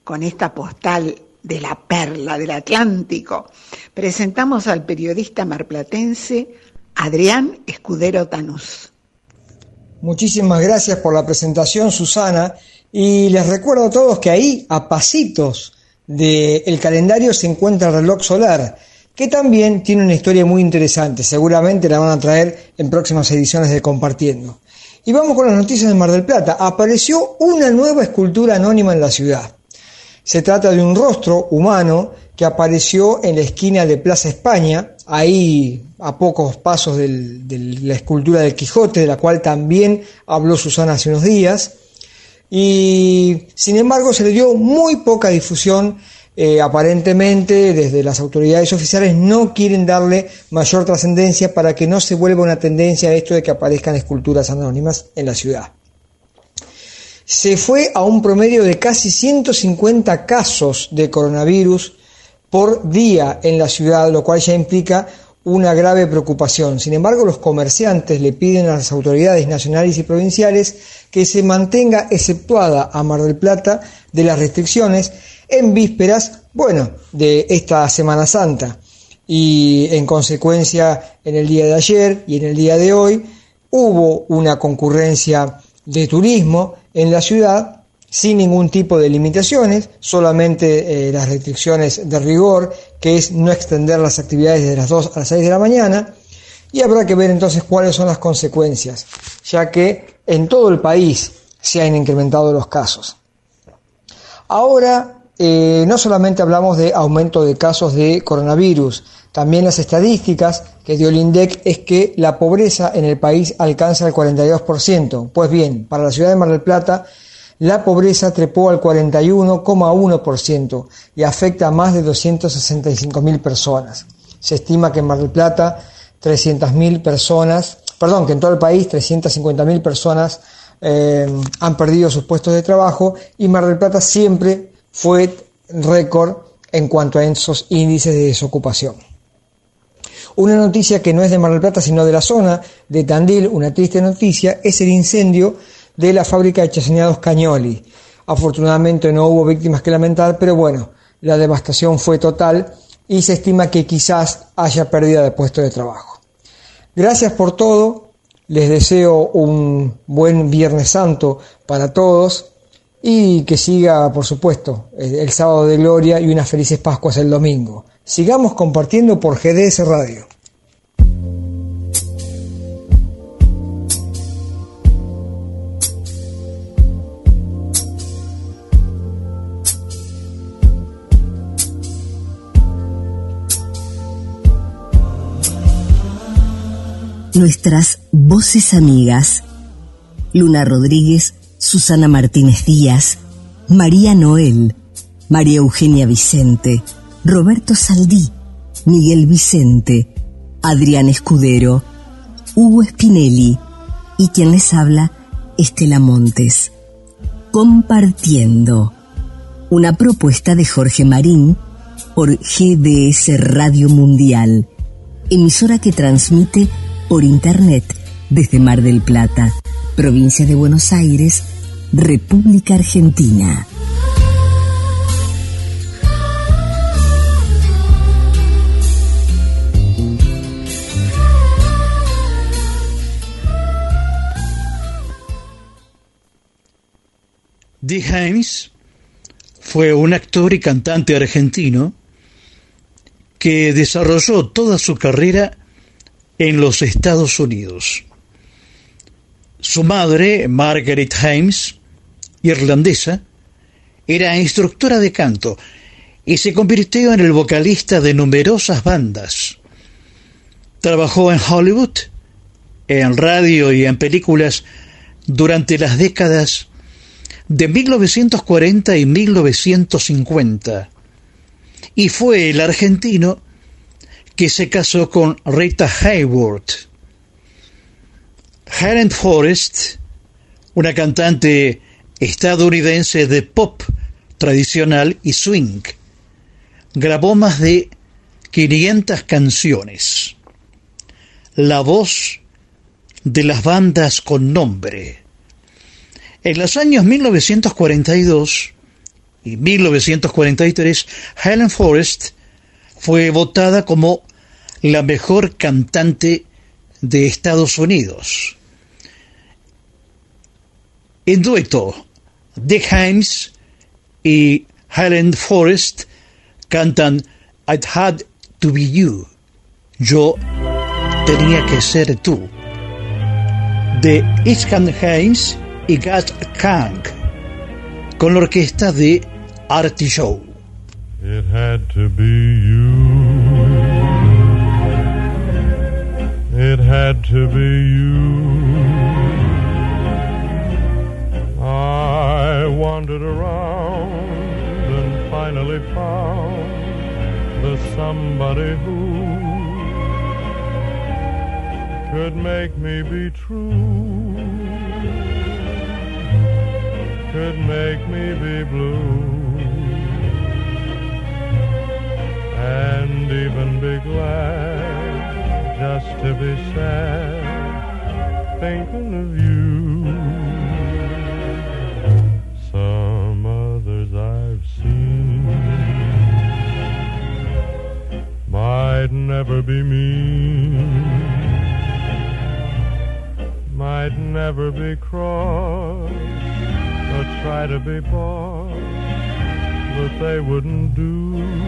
Con esta postal de la perla del Atlántico, presentamos al periodista marplatense Adrián Escudero Tanús. Muchísimas gracias por la presentación, Susana, y les recuerdo a todos que ahí, a pasitos del calendario, se encuentra el reloj solar que también tiene una historia muy interesante, seguramente la van a traer en próximas ediciones de Compartiendo. Y vamos con las noticias de Mar del Plata. Apareció una nueva escultura anónima en la ciudad. Se trata de un rostro humano que apareció en la esquina de Plaza España, ahí a pocos pasos de la escultura del Quijote, de la cual también habló Susana hace unos días. Y sin embargo se le dio muy poca difusión eh, aparentemente desde las autoridades oficiales no quieren darle mayor trascendencia para que no se vuelva una tendencia a esto de que aparezcan esculturas anónimas en la ciudad. Se fue a un promedio de casi 150 casos de coronavirus por día en la ciudad, lo cual ya implica una grave preocupación. Sin embargo, los comerciantes le piden a las autoridades nacionales y provinciales que se mantenga exceptuada a Mar del Plata de las restricciones en vísperas, bueno, de esta Semana Santa. Y en consecuencia, en el día de ayer y en el día de hoy hubo una concurrencia de turismo en la ciudad sin ningún tipo de limitaciones, solamente eh, las restricciones de rigor, que es no extender las actividades de las 2 a las 6 de la mañana, y habrá que ver entonces cuáles son las consecuencias, ya que en todo el país se han incrementado los casos. Ahora eh, no solamente hablamos de aumento de casos de coronavirus, También las estadísticas que dio el INDEC es que la pobreza en el país alcanza el 42%. Pues bien, para la ciudad de Mar del Plata, la pobreza trepó al 41,1% y afecta a más de 265.000 personas. Se estima que en Mar del Plata 300.000 personas, perdón, que en todo el país 350.000 personas eh, han perdido sus puestos de trabajo y Mar del Plata siempre fue récord en cuanto a esos índices de desocupación. Una noticia que no es de Mar del Plata, sino de la zona de Tandil, una triste noticia, es el incendio de la fábrica de chaseñados Cañoli. Afortunadamente no hubo víctimas que lamentar, pero bueno, la devastación fue total y se estima que quizás haya pérdida de puesto de trabajo. Gracias por todo, les deseo un buen Viernes Santo para todos y que siga, por supuesto, el sábado de gloria y unas felices Pascuas el domingo. Sigamos compartiendo por GDS Radio. Nuestras voces amigas. Luna Rodríguez, Susana Martínez Díaz, María Noel, María Eugenia Vicente, Roberto Saldí, Miguel Vicente, Adrián Escudero, Hugo Spinelli y quien les habla, Estela Montes. Compartiendo. Una propuesta de Jorge Marín por GDS Radio Mundial, emisora que transmite por Internet desde Mar del Plata, provincia de Buenos Aires, República Argentina. Dee Hames fue un actor y cantante argentino que desarrolló toda su carrera en los Estados Unidos. Su madre, Margaret Hames, irlandesa, era instructora de canto y se convirtió en el vocalista de numerosas bandas. Trabajó en Hollywood, en radio y en películas durante las décadas de 1940 y 1950 y fue el argentino que se casó con Rita Hayworth. Helen Forrest, una cantante estadounidense de pop tradicional y swing, grabó más de 500 canciones. La voz de las bandas con nombre. En los años 1942 y 1943, Helen Forrest fue votada como la mejor cantante de Estados Unidos. En dueto, Dick Himes y Helen Forrest cantan I'd Had to Be You. Yo tenía que ser tú. De Iskan Himes y Gat Kang, con la orquesta de Artie Show. It had to be you. It had to be you. I wandered around and finally found the somebody who could make me be true, could make me be blue. and even be glad just to be sad thinking of you. Some others I've seen might never be mean, might never be cross or try to be boss, but they wouldn't do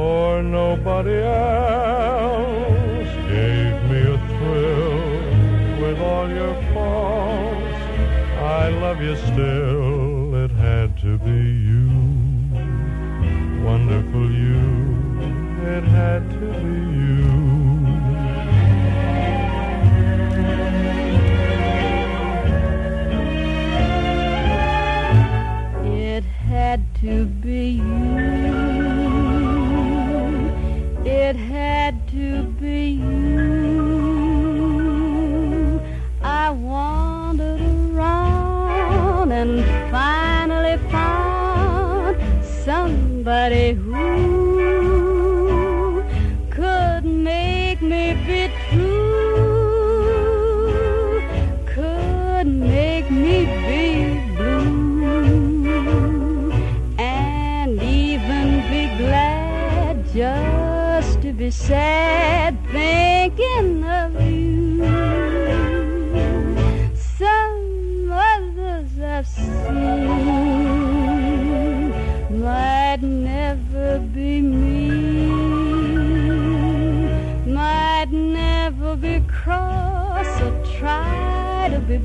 for nobody else gave me a thrill with all your faults. I love you still, it had to be you. wonderful you. It had to be you. It had to be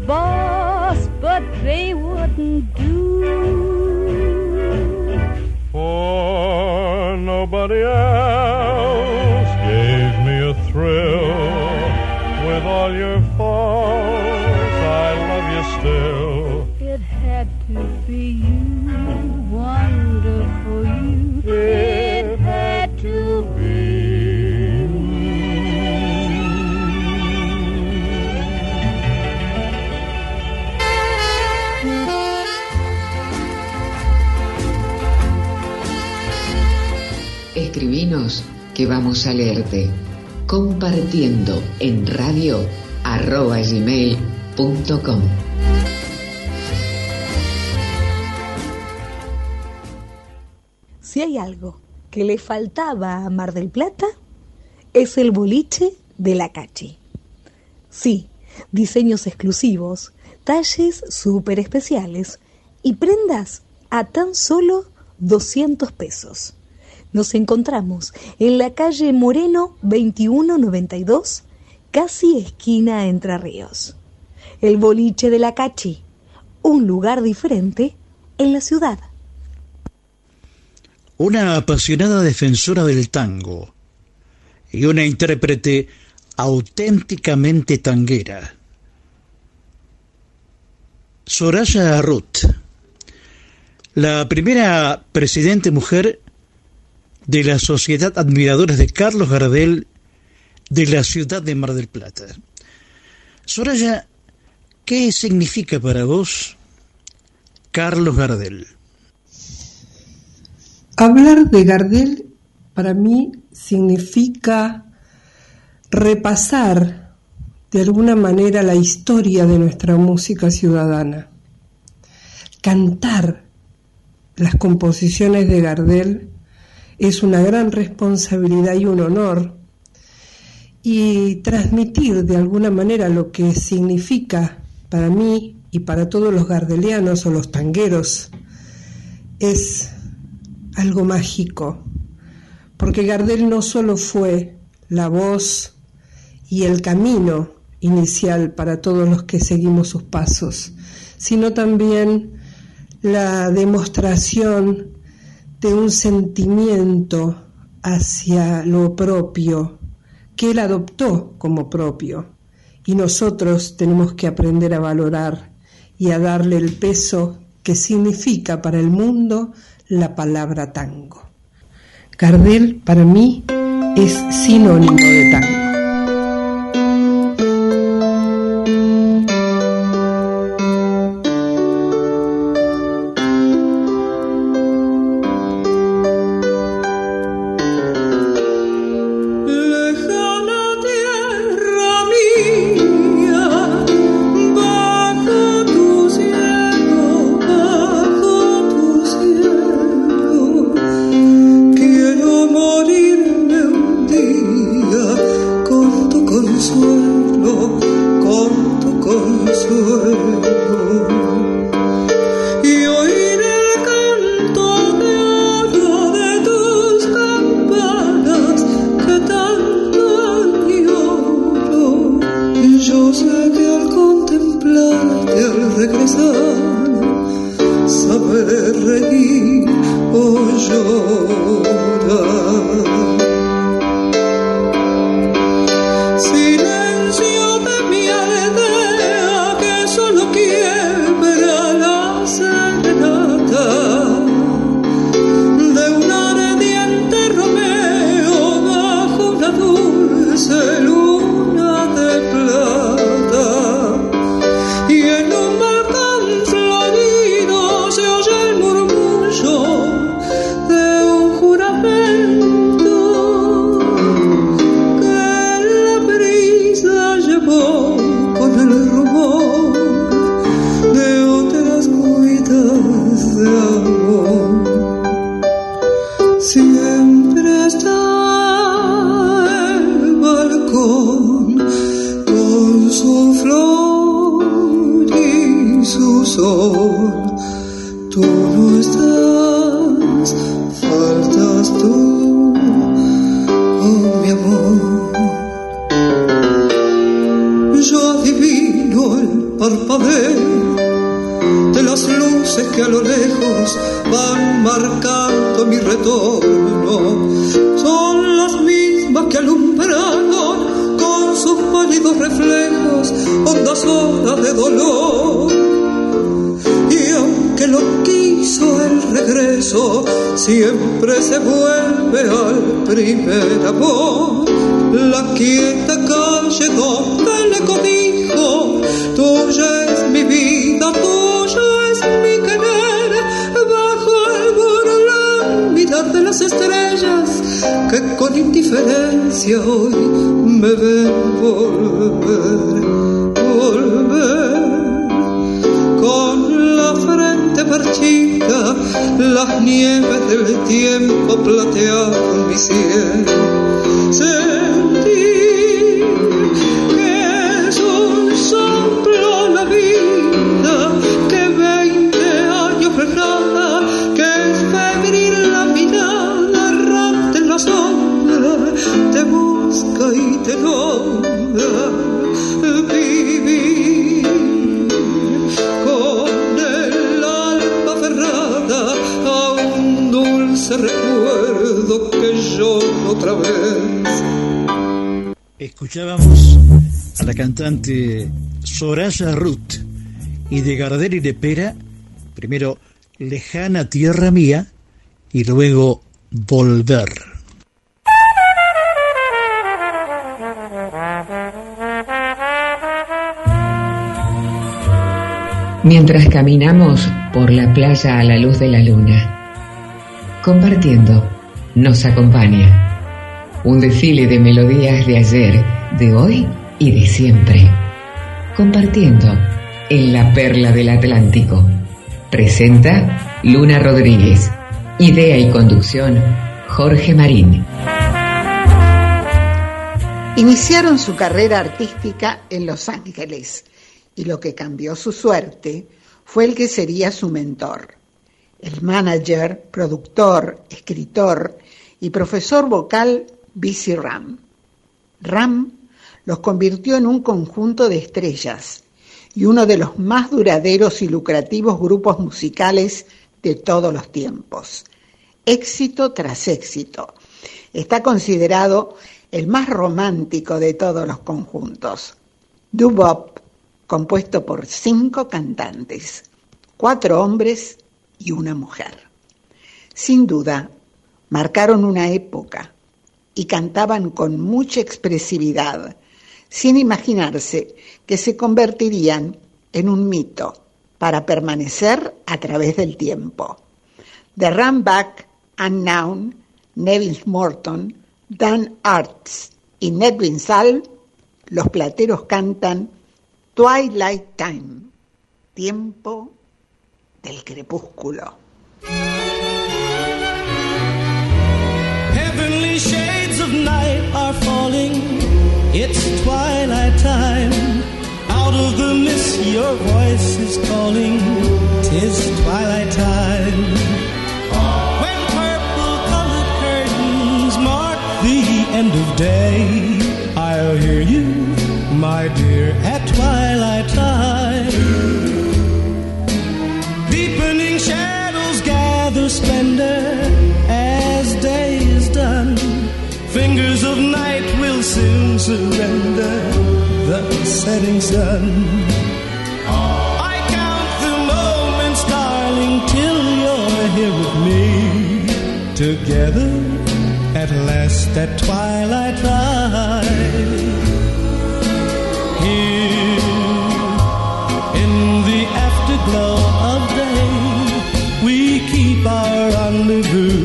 Boy. Vamos a leerte compartiendo en radio arroba gmail.com. Si hay algo que le faltaba a Mar del Plata, es el boliche de la Cachi. Sí, diseños exclusivos, talles súper especiales y prendas a tan solo 200 pesos. Nos encontramos en la calle Moreno 2192, casi esquina Entre Ríos. El boliche de la Cachi, un lugar diferente en la ciudad. Una apasionada defensora del tango y una intérprete auténticamente tanguera. Soraya Ruth, la primera presidente mujer de la Sociedad Admiradores de Carlos Gardel de la ciudad de Mar del Plata. Soraya, ¿qué significa para vos Carlos Gardel? Hablar de Gardel para mí significa repasar de alguna manera la historia de nuestra música ciudadana, cantar las composiciones de Gardel es una gran responsabilidad y un honor. Y transmitir de alguna manera lo que significa para mí y para todos los gardelianos o los tangueros es algo mágico, porque Gardel no solo fue la voz y el camino inicial para todos los que seguimos sus pasos, sino también la demostración de un sentimiento hacia lo propio que él adoptó como propio y nosotros tenemos que aprender a valorar y a darle el peso que significa para el mundo la palabra tango. Gardel para mí es sinónimo de tango. Soraya Ruth y de Gardel y de Pera, primero Lejana Tierra Mía y luego Volver. Mientras caminamos por la playa a la luz de la luna, compartiendo, nos acompaña un desfile de melodías de ayer, de hoy y de siempre compartiendo en la perla del Atlántico. Presenta Luna Rodríguez. Idea y conducción Jorge Marín. Iniciaron su carrera artística en Los Ángeles y lo que cambió su suerte fue el que sería su mentor, el manager, productor, escritor y profesor vocal BC Ram. Ram los convirtió en un conjunto de estrellas y uno de los más duraderos y lucrativos grupos musicales de todos los tiempos. Éxito tras éxito. Está considerado el más romántico de todos los conjuntos. Dubop, compuesto por cinco cantantes, cuatro hombres y una mujer. Sin duda, marcaron una época y cantaban con mucha expresividad, sin imaginarse que se convertirían en un mito para permanecer a través del tiempo. The Back, Unknown, Neville Morton, Dan Arts y Nedwin Sal, los plateros cantan Twilight Time, tiempo del crepúsculo. Twilight time. Out of the mist, your voice is calling. Tis twilight time. When purple colored curtains mark the end of day, I'll hear you, my dear, setting sun. I count the moments, darling, till you're here with me. Together at last at twilight ride. Here in the afterglow of day, we keep our rendezvous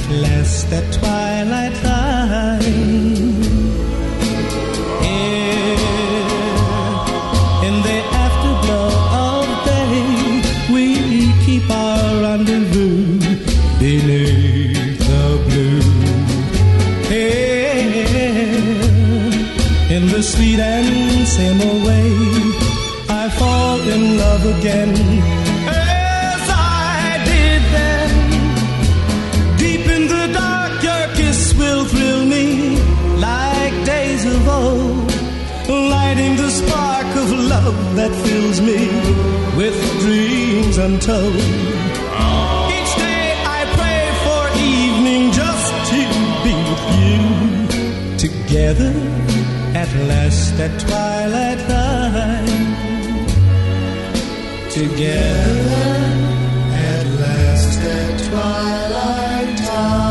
at last at twilight time. In the afterglow of day, we keep our rendezvous beneath the blue. In the sweet and old way, I fall in love again fills me with dreams untold. Each day I pray for evening just to be with you. Together at last at twilight time. Together at last at twilight time.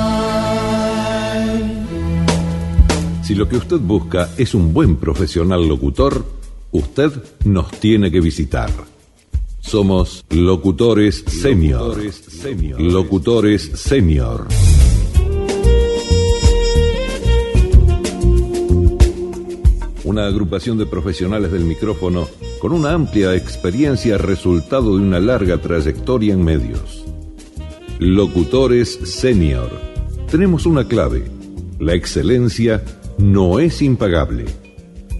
Si lo que usted busca es un buen profesional locutor, usted nos tiene que visitar. Somos locutores senior. Locutores senior. Una agrupación de profesionales del micrófono con una amplia experiencia resultado de una larga trayectoria en medios. Locutores senior. Tenemos una clave. La excelencia no es impagable.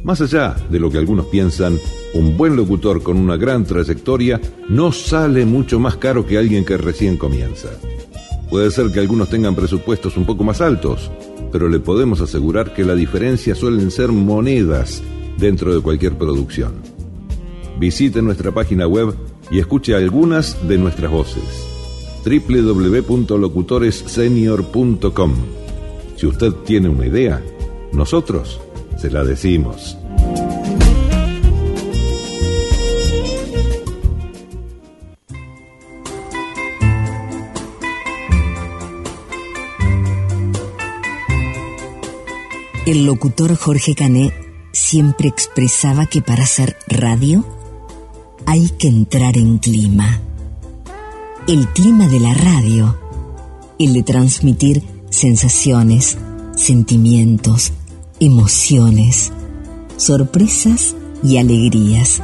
Más allá de lo que algunos piensan, un buen locutor con una gran trayectoria no sale mucho más caro que alguien que recién comienza. Puede ser que algunos tengan presupuestos un poco más altos, pero le podemos asegurar que la diferencia suelen ser monedas dentro de cualquier producción. Visite nuestra página web y escuche algunas de nuestras voces. www.locutoressenior.com Si usted tiene una idea, nosotros se la decimos. El locutor Jorge Cané siempre expresaba que para hacer radio hay que entrar en clima. El clima de la radio, el de transmitir sensaciones, sentimientos, emociones, sorpresas y alegrías.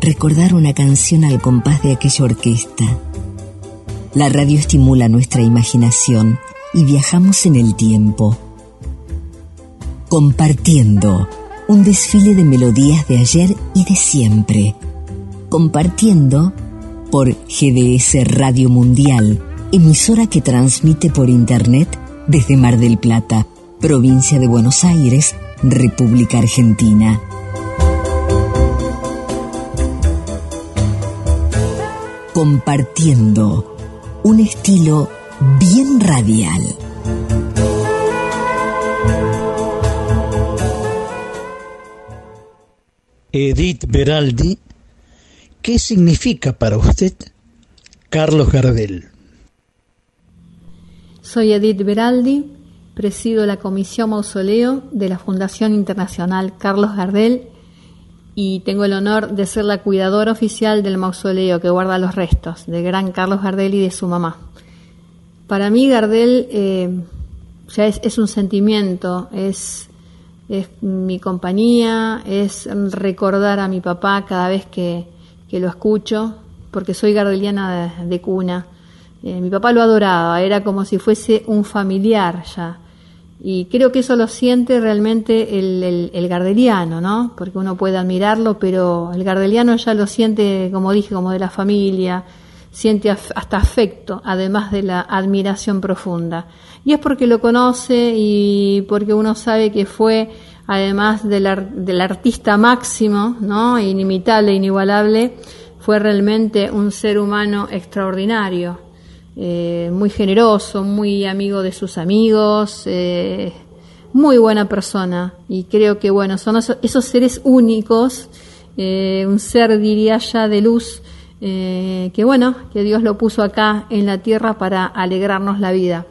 Recordar una canción al compás de aquella orquesta. La radio estimula nuestra imaginación y viajamos en el tiempo compartiendo un desfile de melodías de ayer y de siempre. Compartiendo por GDS Radio Mundial, emisora que transmite por Internet desde Mar del Plata, provincia de Buenos Aires, República Argentina. Compartiendo un estilo bien radial. Edith Beraldi, ¿qué significa para usted Carlos Gardel? Soy Edith Beraldi, presido la Comisión Mausoleo de la Fundación Internacional Carlos Gardel y tengo el honor de ser la cuidadora oficial del mausoleo que guarda los restos del gran Carlos Gardel y de su mamá. Para mí Gardel eh, ya es, un sentimiento, es es mi compañía, es recordar a mi papá cada vez que, que lo escucho, porque soy gardeliana de, de, cuna. Eh, mi papá lo adoraba, era como si fuese un familiar ya. Y creo que eso lo siente realmente el, el, gardeliano, ¿no? Porque uno puede admirarlo, pero el gardeliano ya lo siente, como dije, como de la familia, siente hasta afecto, además de la admiración profunda. Y es porque lo conoce y porque uno sabe que fue, además del, del artista máximo, ¿no? Inimitable, inigualable, fue realmente un ser humano extraordinario eh, muy generoso, muy amigo de sus amigos, eh, muy buena persona. Y creo que, bueno, son esos, seres únicos, eh, un ser, diría ya, de luz, que bueno, que Dios lo puso acá en la tierra para alegrarnos la vida.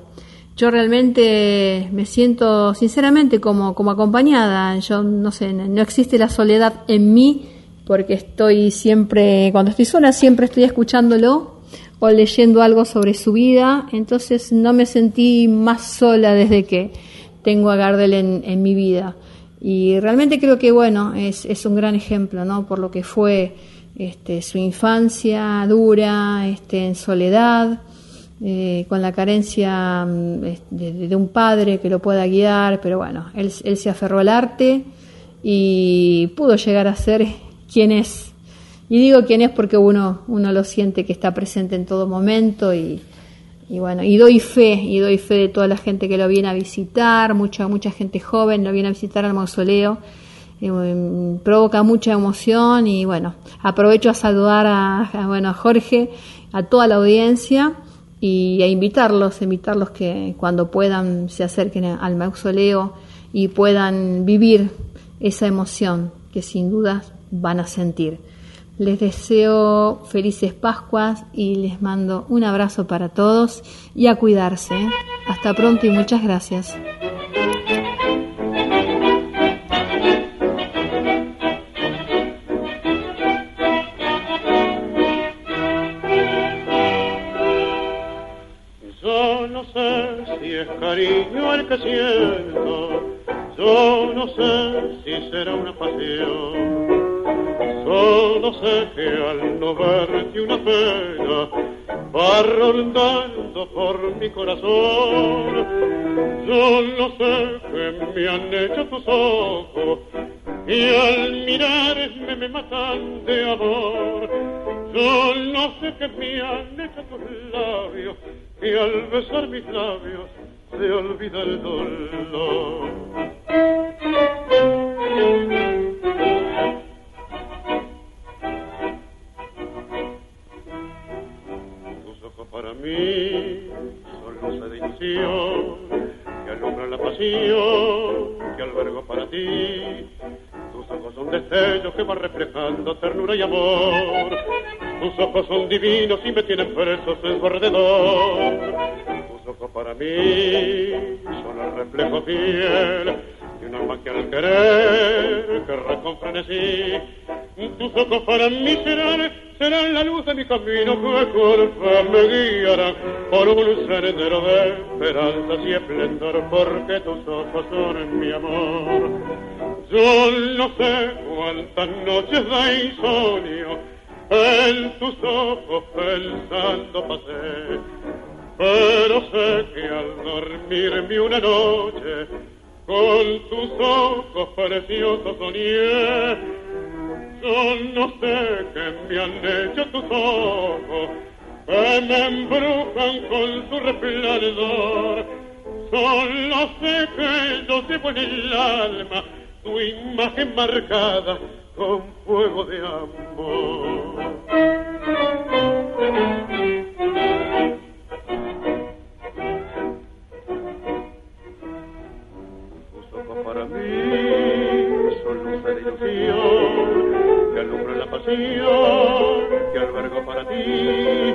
Yo realmente me siento, sinceramente, como, como acompañada. Yo no sé, no existe la soledad en mí porque estoy siempre, cuando estoy sola, siempre estoy escuchándolo o leyendo algo sobre su vida, entonces no me sentí más sola desde que tengo a Gardel en, mi vida. Y realmente creo que, bueno, es, es, un gran ejemplo, ¿no? Por lo que fue este, su infancia dura, este, en soledad, eh, con la carencia mm, de, un padre que lo pueda guiar, pero bueno, él, él se aferró al arte y pudo llegar a ser quien es y digo quién es porque uno, uno lo siente que está presente en todo momento y, bueno, y doy fe, y doy fe de toda la gente que lo viene a visitar, mucha, mucha gente joven lo viene a visitar al mausoleo, em, provoca mucha emoción y bueno, aprovecho a saludar a, bueno, a Jorge, a toda la audiencia y a invitarlos, invitarlos que cuando puedan se acerquen al mausoleo y puedan vivir esa emoción que sin duda van a sentir. Les deseo felices Pascuas y les mando un abrazo para todos y a cuidarse. Hasta pronto y muchas gracias. Yo no sé si es cariño el que siento, yo no sé si será una pasión Solo sé que al no verte una pena va rondando por mi corazón. Yo no sé que me han hecho tus ojos y al mirarme me matan de amor. Yo no sé que me han hecho tus labios y al besar mis labios se olvida el dolor. Para mí son luces de ilusión que alumbran la pasión que albergo para ti. Tus ojos son destellos que van reflejando ternura y amor. Tus ojos son divinos y me tienen presos en su alrededor. Tus ojos para mí son el reflejo fiel de un alma que al querer querrá con frenesí. Tus ojos para mí serán serán la luz de mi camino que fe me guiará por un sendero de esperanza y esplendor, porque tus ojos son mi amor. Yo no sé cuántas noches de insomnio en tus ojos pensando pasé, pero sé que al dormirme una noche con tus ojos preciosos soñé yo no sé qué me han hecho tus ojos, que me embrujan con su resplandor. Solo sé que yo llevo en el alma tu imagen marcada con fuego de amor. Que albergo para ti.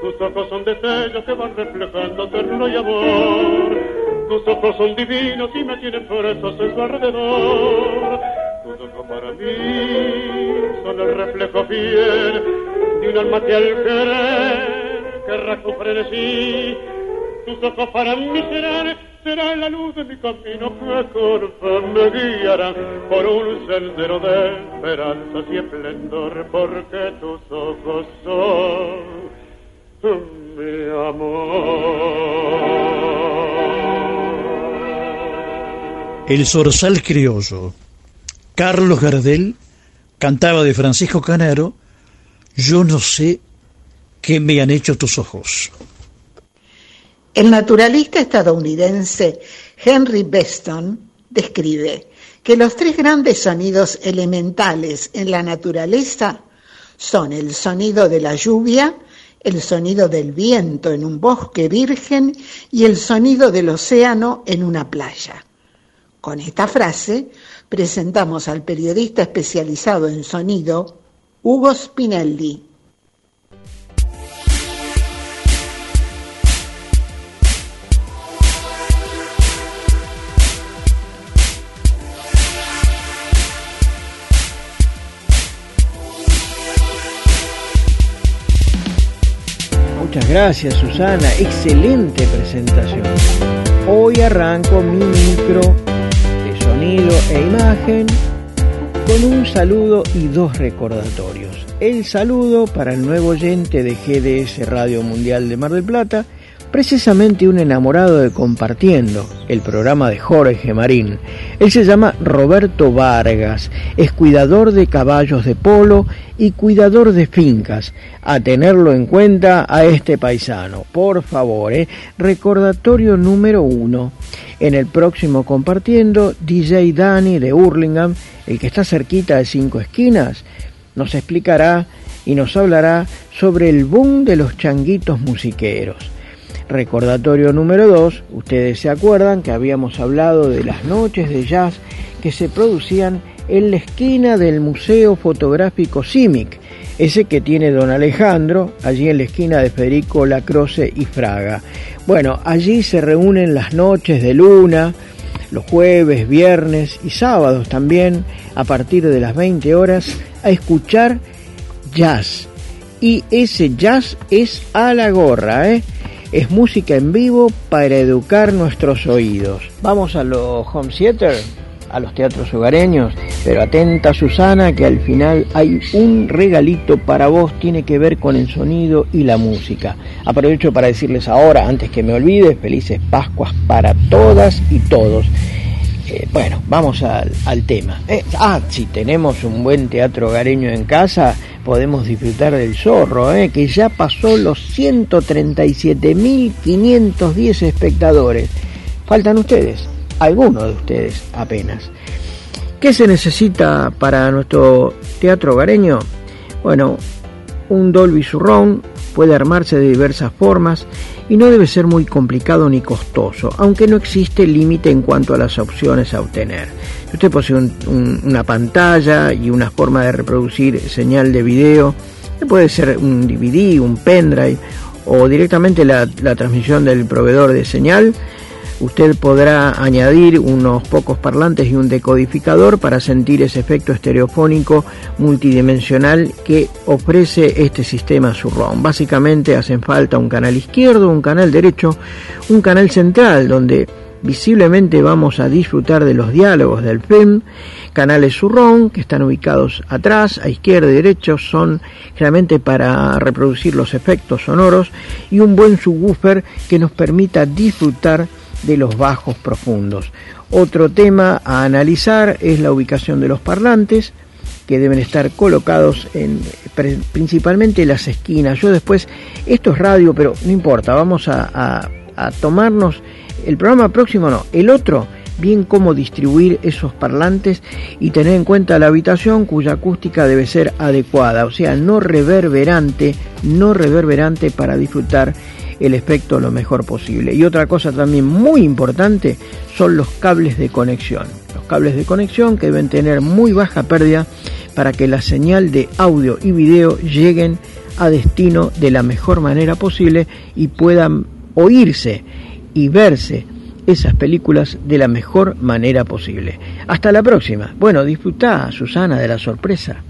Tus ojos son destellos que van reflejando ternura y amor. Tus ojos son divinos y me tienen presos en su alrededor. Tus ojos para mí son el reflejo fiel de un alma que al querer querrá con frenesí. Tus ojos para mí serán será la luz de mi camino que fe me guiará por un sendero de esperanza y esplendor, porque tus ojos son mi amor. El zorzal criollo. Carlos Gardel cantaba de Francisco Canaro, Yo no sé qué me han hecho tus ojos. El naturalista estadounidense Henry Beston describe que los tres grandes sonidos elementales en la naturaleza son el sonido de la lluvia, el sonido del viento en un bosque virgen y el sonido del océano en una playa. Con esta frase presentamos al periodista especializado en sonido, Hugo Spinelli. Muchas gracias Susana, excelente presentación. Hoy arranco mi micro de sonido e imagen con un saludo y dos recordatorios. El saludo para el nuevo oyente de GDS Radio Mundial de Mar del Plata, precisamente un enamorado de Compartiendo, el programa de Jorge Marín. Él se llama Roberto Vargas, es cuidador de caballos de polo y cuidador de fincas. A tenerlo en cuenta a este paisano, por favor. ¿eh? Recordatorio número uno. En el próximo Compartiendo, DJ Dani de Hurlingham, el que está cerquita de Cinco Esquinas, nos explicará y nos hablará sobre el boom de los changuitos musiqueros. Recordatorio número 2, ustedes se acuerdan que habíamos hablado de las noches de jazz que se producían en la esquina del Museo Fotográfico CIMIC, ese que tiene don Alejandro, allí en la esquina de Federico Lacroce y Fraga. Bueno, allí se reúnen las noches de luna, los jueves, viernes y sábados también, a partir de las 20 horas, a escuchar jazz. Y ese jazz es a la gorra, ¿eh? Es música en vivo para educar nuestros oídos. Vamos a los home theater, a los teatros hogareños, pero atenta Susana que al final hay un regalito para vos, tiene que ver con el sonido y la música. Aprovecho para decirles ahora, antes que me olvide, felices Pascuas para todas y todos. Eh, bueno, vamos al, tema. Eh, ah, si tenemos un buen teatro hogareño en casa, podemos disfrutar del zorro, eh, que ya pasó los 137.510 espectadores. Faltan ustedes, algunos de ustedes apenas. ¿Qué se necesita para nuestro teatro hogareño? Bueno, un Dolby Surround puede armarse de diversas formas y no debe ser muy complicado ni costoso, aunque no existe límite en cuanto a las opciones a obtener. Si usted posee un- un- una pantalla y una forma de reproducir señal de video, puede ser un DVD, un pendrive o directamente la transmisión del proveedor de señal, Usted podrá añadir unos pocos parlantes y un decodificador para sentir ese efecto estereofónico multidimensional que ofrece este sistema surround. Básicamente hacen falta un canal izquierdo, un canal derecho, un canal central donde visiblemente vamos a disfrutar de los diálogos del film. Canales surround que están ubicados atrás, a izquierda y derecha, son generalmente para reproducir los efectos sonoros y un buen subwoofer que nos permita disfrutar de los bajos profundos. Otro tema a analizar es la ubicación de los parlantes que deben estar colocados en principalmente en las esquinas. Yo después, esto es radio, pero no importa, vamos a tomarnos el programa próximo, no, el otro, bien cómo distribuir esos parlantes y tener en cuenta la habitación cuya acústica debe ser adecuada, o sea, no reverberante, no reverberante para disfrutar el efecto lo mejor posible. Y otra cosa también muy importante son los cables de conexión. Los cables de conexión que deben tener muy baja pérdida para que la señal de audio y video lleguen a destino de la mejor manera posible y puedan oírse y verse esas películas de la mejor manera posible. Hasta la próxima. Bueno, disfrutá, Susana, de la sorpresa.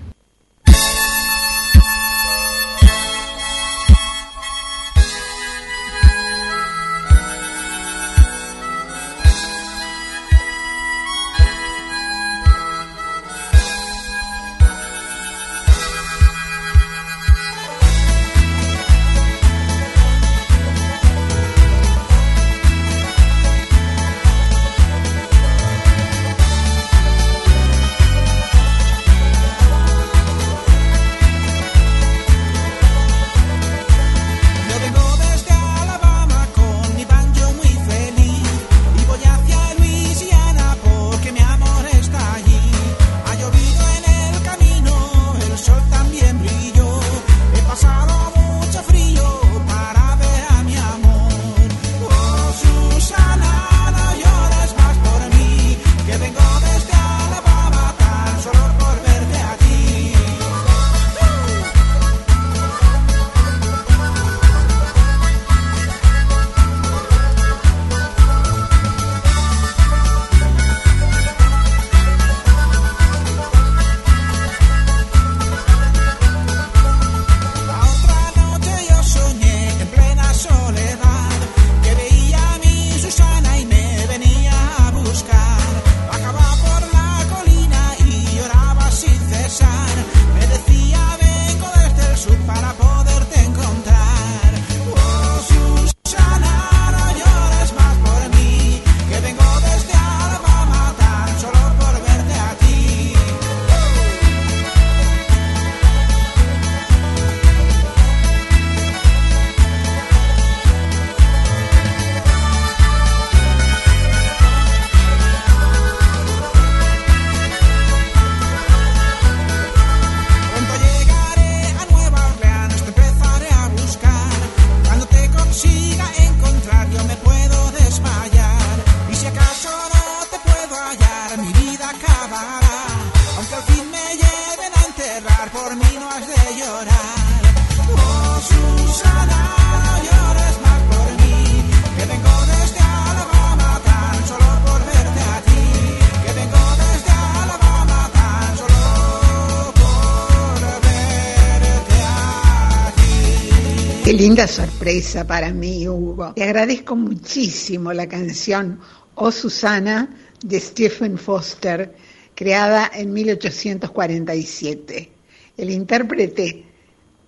Linda sorpresa para mí, Hugo. Te agradezco muchísimo la canción Oh Susana de Stephen Foster, creada en 1847. El intérprete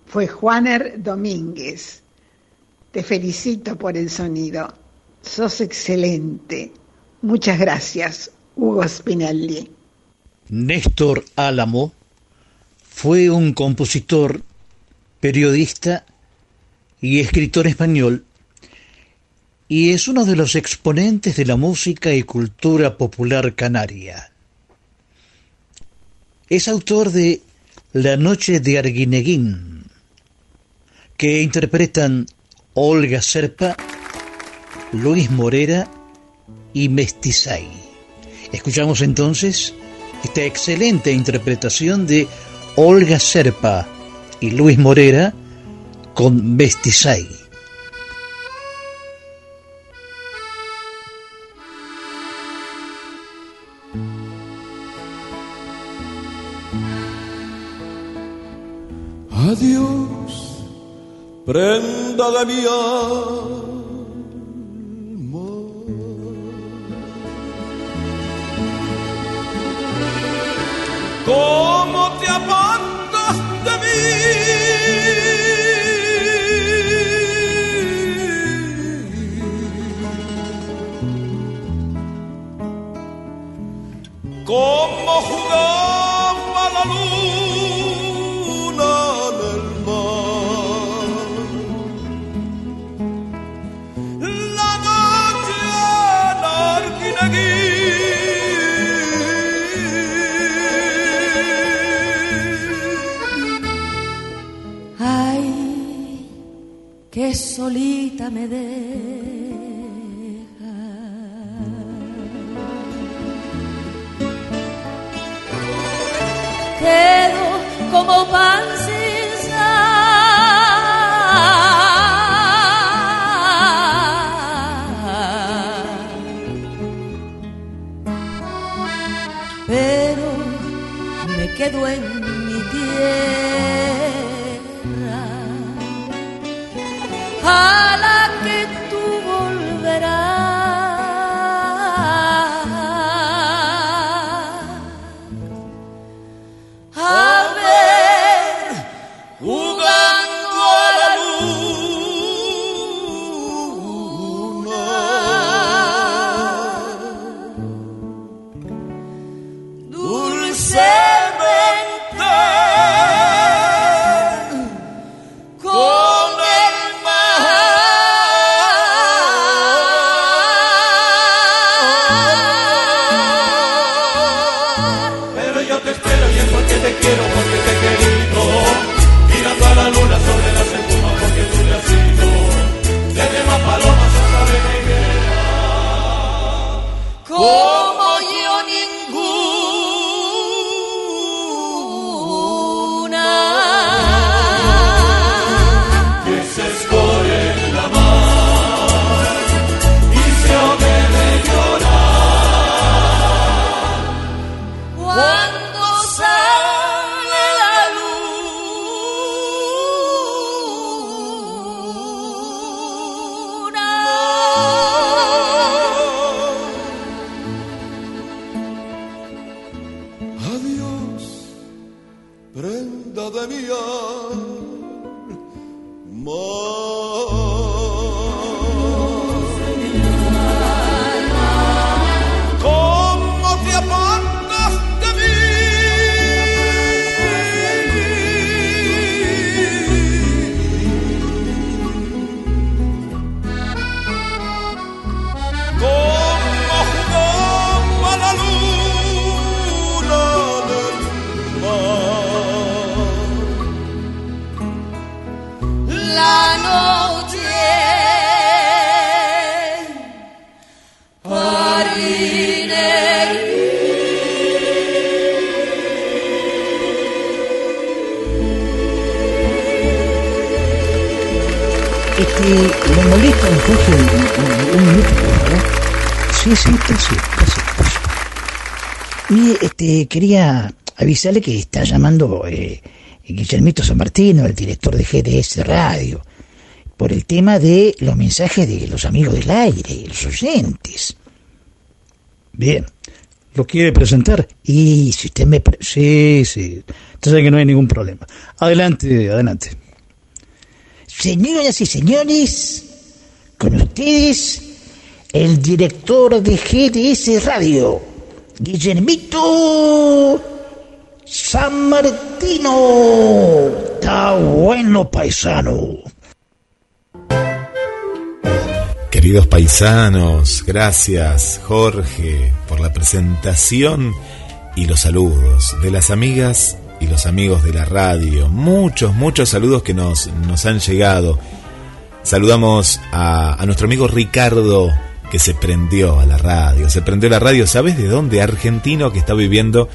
fue Juaner Domínguez. Te felicito por el sonido. Sos excelente. Muchas gracias, Hugo Spinelli. Néstor Álamo fue un compositor, periodista y escritor español y es uno de los exponentes de la música y cultura popular canaria. Es autor de La Noche de Arguineguín, que interpretan Olga Serpa, Luis Morera y Mestizay. Escuchamos entonces esta excelente interpretación de Olga Serpa y Luis Morera con Mestizay. Adiós, prenda de mi alma. ¿Cómo te apartas de mí? Solita me deja. Quedo como pan sin. Pero me quedo en me molesta un poco un, minuto, favor. Sí, sí, casi, casi, casi. Mire, este, quería avisarle que está llamando eh, Guillermito San Martino, el director de GDS Radio. por el tema de los mensajes de los amigos del aire, los oyentes. Bien. ¿Lo quiere presentar? Y si usted me... Sí, sí. Entonces que no hay ningún problema. Adelante, adelante. Señoras y señores, con ustedes, el director de GDS Radio, Guillermito San Martino. Está bueno, paisano. Queridos paisanos, gracias Jorge por la presentación y los saludos de las amigas y los amigos de la radio. Muchos, muchos saludos que nos, nos han llegado. Saludamos a, nuestro amigo Ricardo que se prendió a la radio. Se prendió a la radio, ¿sabes de dónde? Argentino que está viviendo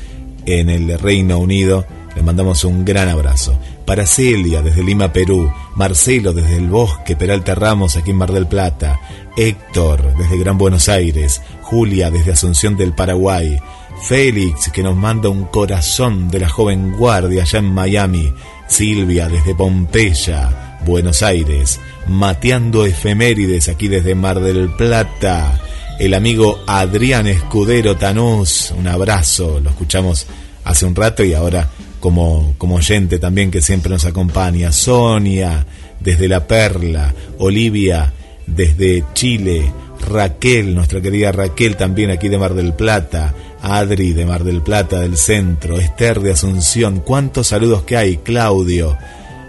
en el Reino Unido. Le mandamos un gran abrazo. Para Celia desde Lima, Perú. Marcelo desde el Bosque Peralta Ramos aquí en Mar del Plata. Héctor desde Gran Buenos Aires. Julia desde Asunción del Paraguay. Félix que nos manda un corazón de la joven guardia allá en Miami. Silvia desde Pompeya, Buenos Aires. Mateando efemérides aquí desde Mar del Plata. El amigo Adrián Escudero Tanús. Un abrazo. Lo escuchamos hace un rato y ahora como, como oyente también que siempre nos acompaña. Sonia, desde La Perla. Olivia, desde Chile. Raquel, nuestra querida Raquel también aquí de Mar del Plata. Adri de Mar del Plata del centro. Esther de Asunción. ¿Cuántos saludos que hay? Claudio,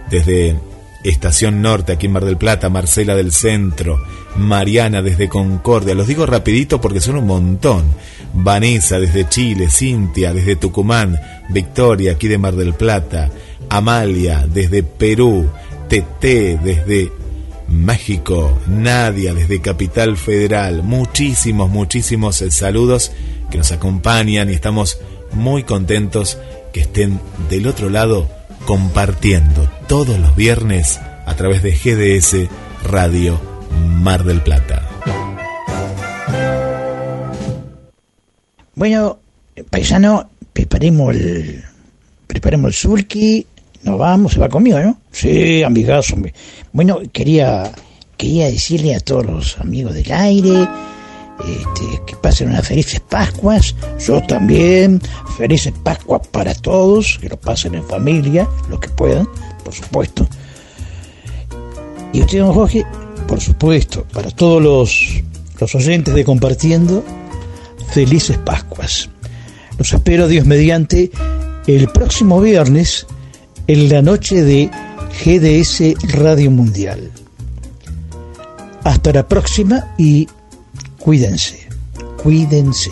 desde Estación Norte aquí en Mar del Plata. Marcela del centro. Mariana desde Concordia. Los digo rapidito porque son un montón. Vanessa desde Chile, Cintia desde Tucumán, Victoria aquí de Mar del Plata, Amalia desde Perú, Tete desde México, Nadia desde Capital Federal, muchísimos, muchísimos eh, saludos que nos acompañan y estamos muy contentos que estén del otro lado compartiendo todos los viernes a través de GDS Radio Mar del Plata. Bueno, paisano, preparemos el, preparemos el sulky, nos vamos, se va conmigo, ¿no? Sí, amigazo. hombre. Bueno, quería, quería decirle a todos los amigos del aire este, que pasen unas felices Pascuas, yo también, felices Pascuas para todos, que lo pasen en familia, los que puedan, por supuesto. Y usted, don Jorge, por supuesto, para todos los, los oyentes de Compartiendo, felices Pascuas. Los espero, Dios mediante, el próximo viernes en la noche de GDS Radio Mundial. Hasta la próxima y cuídense, cuídense.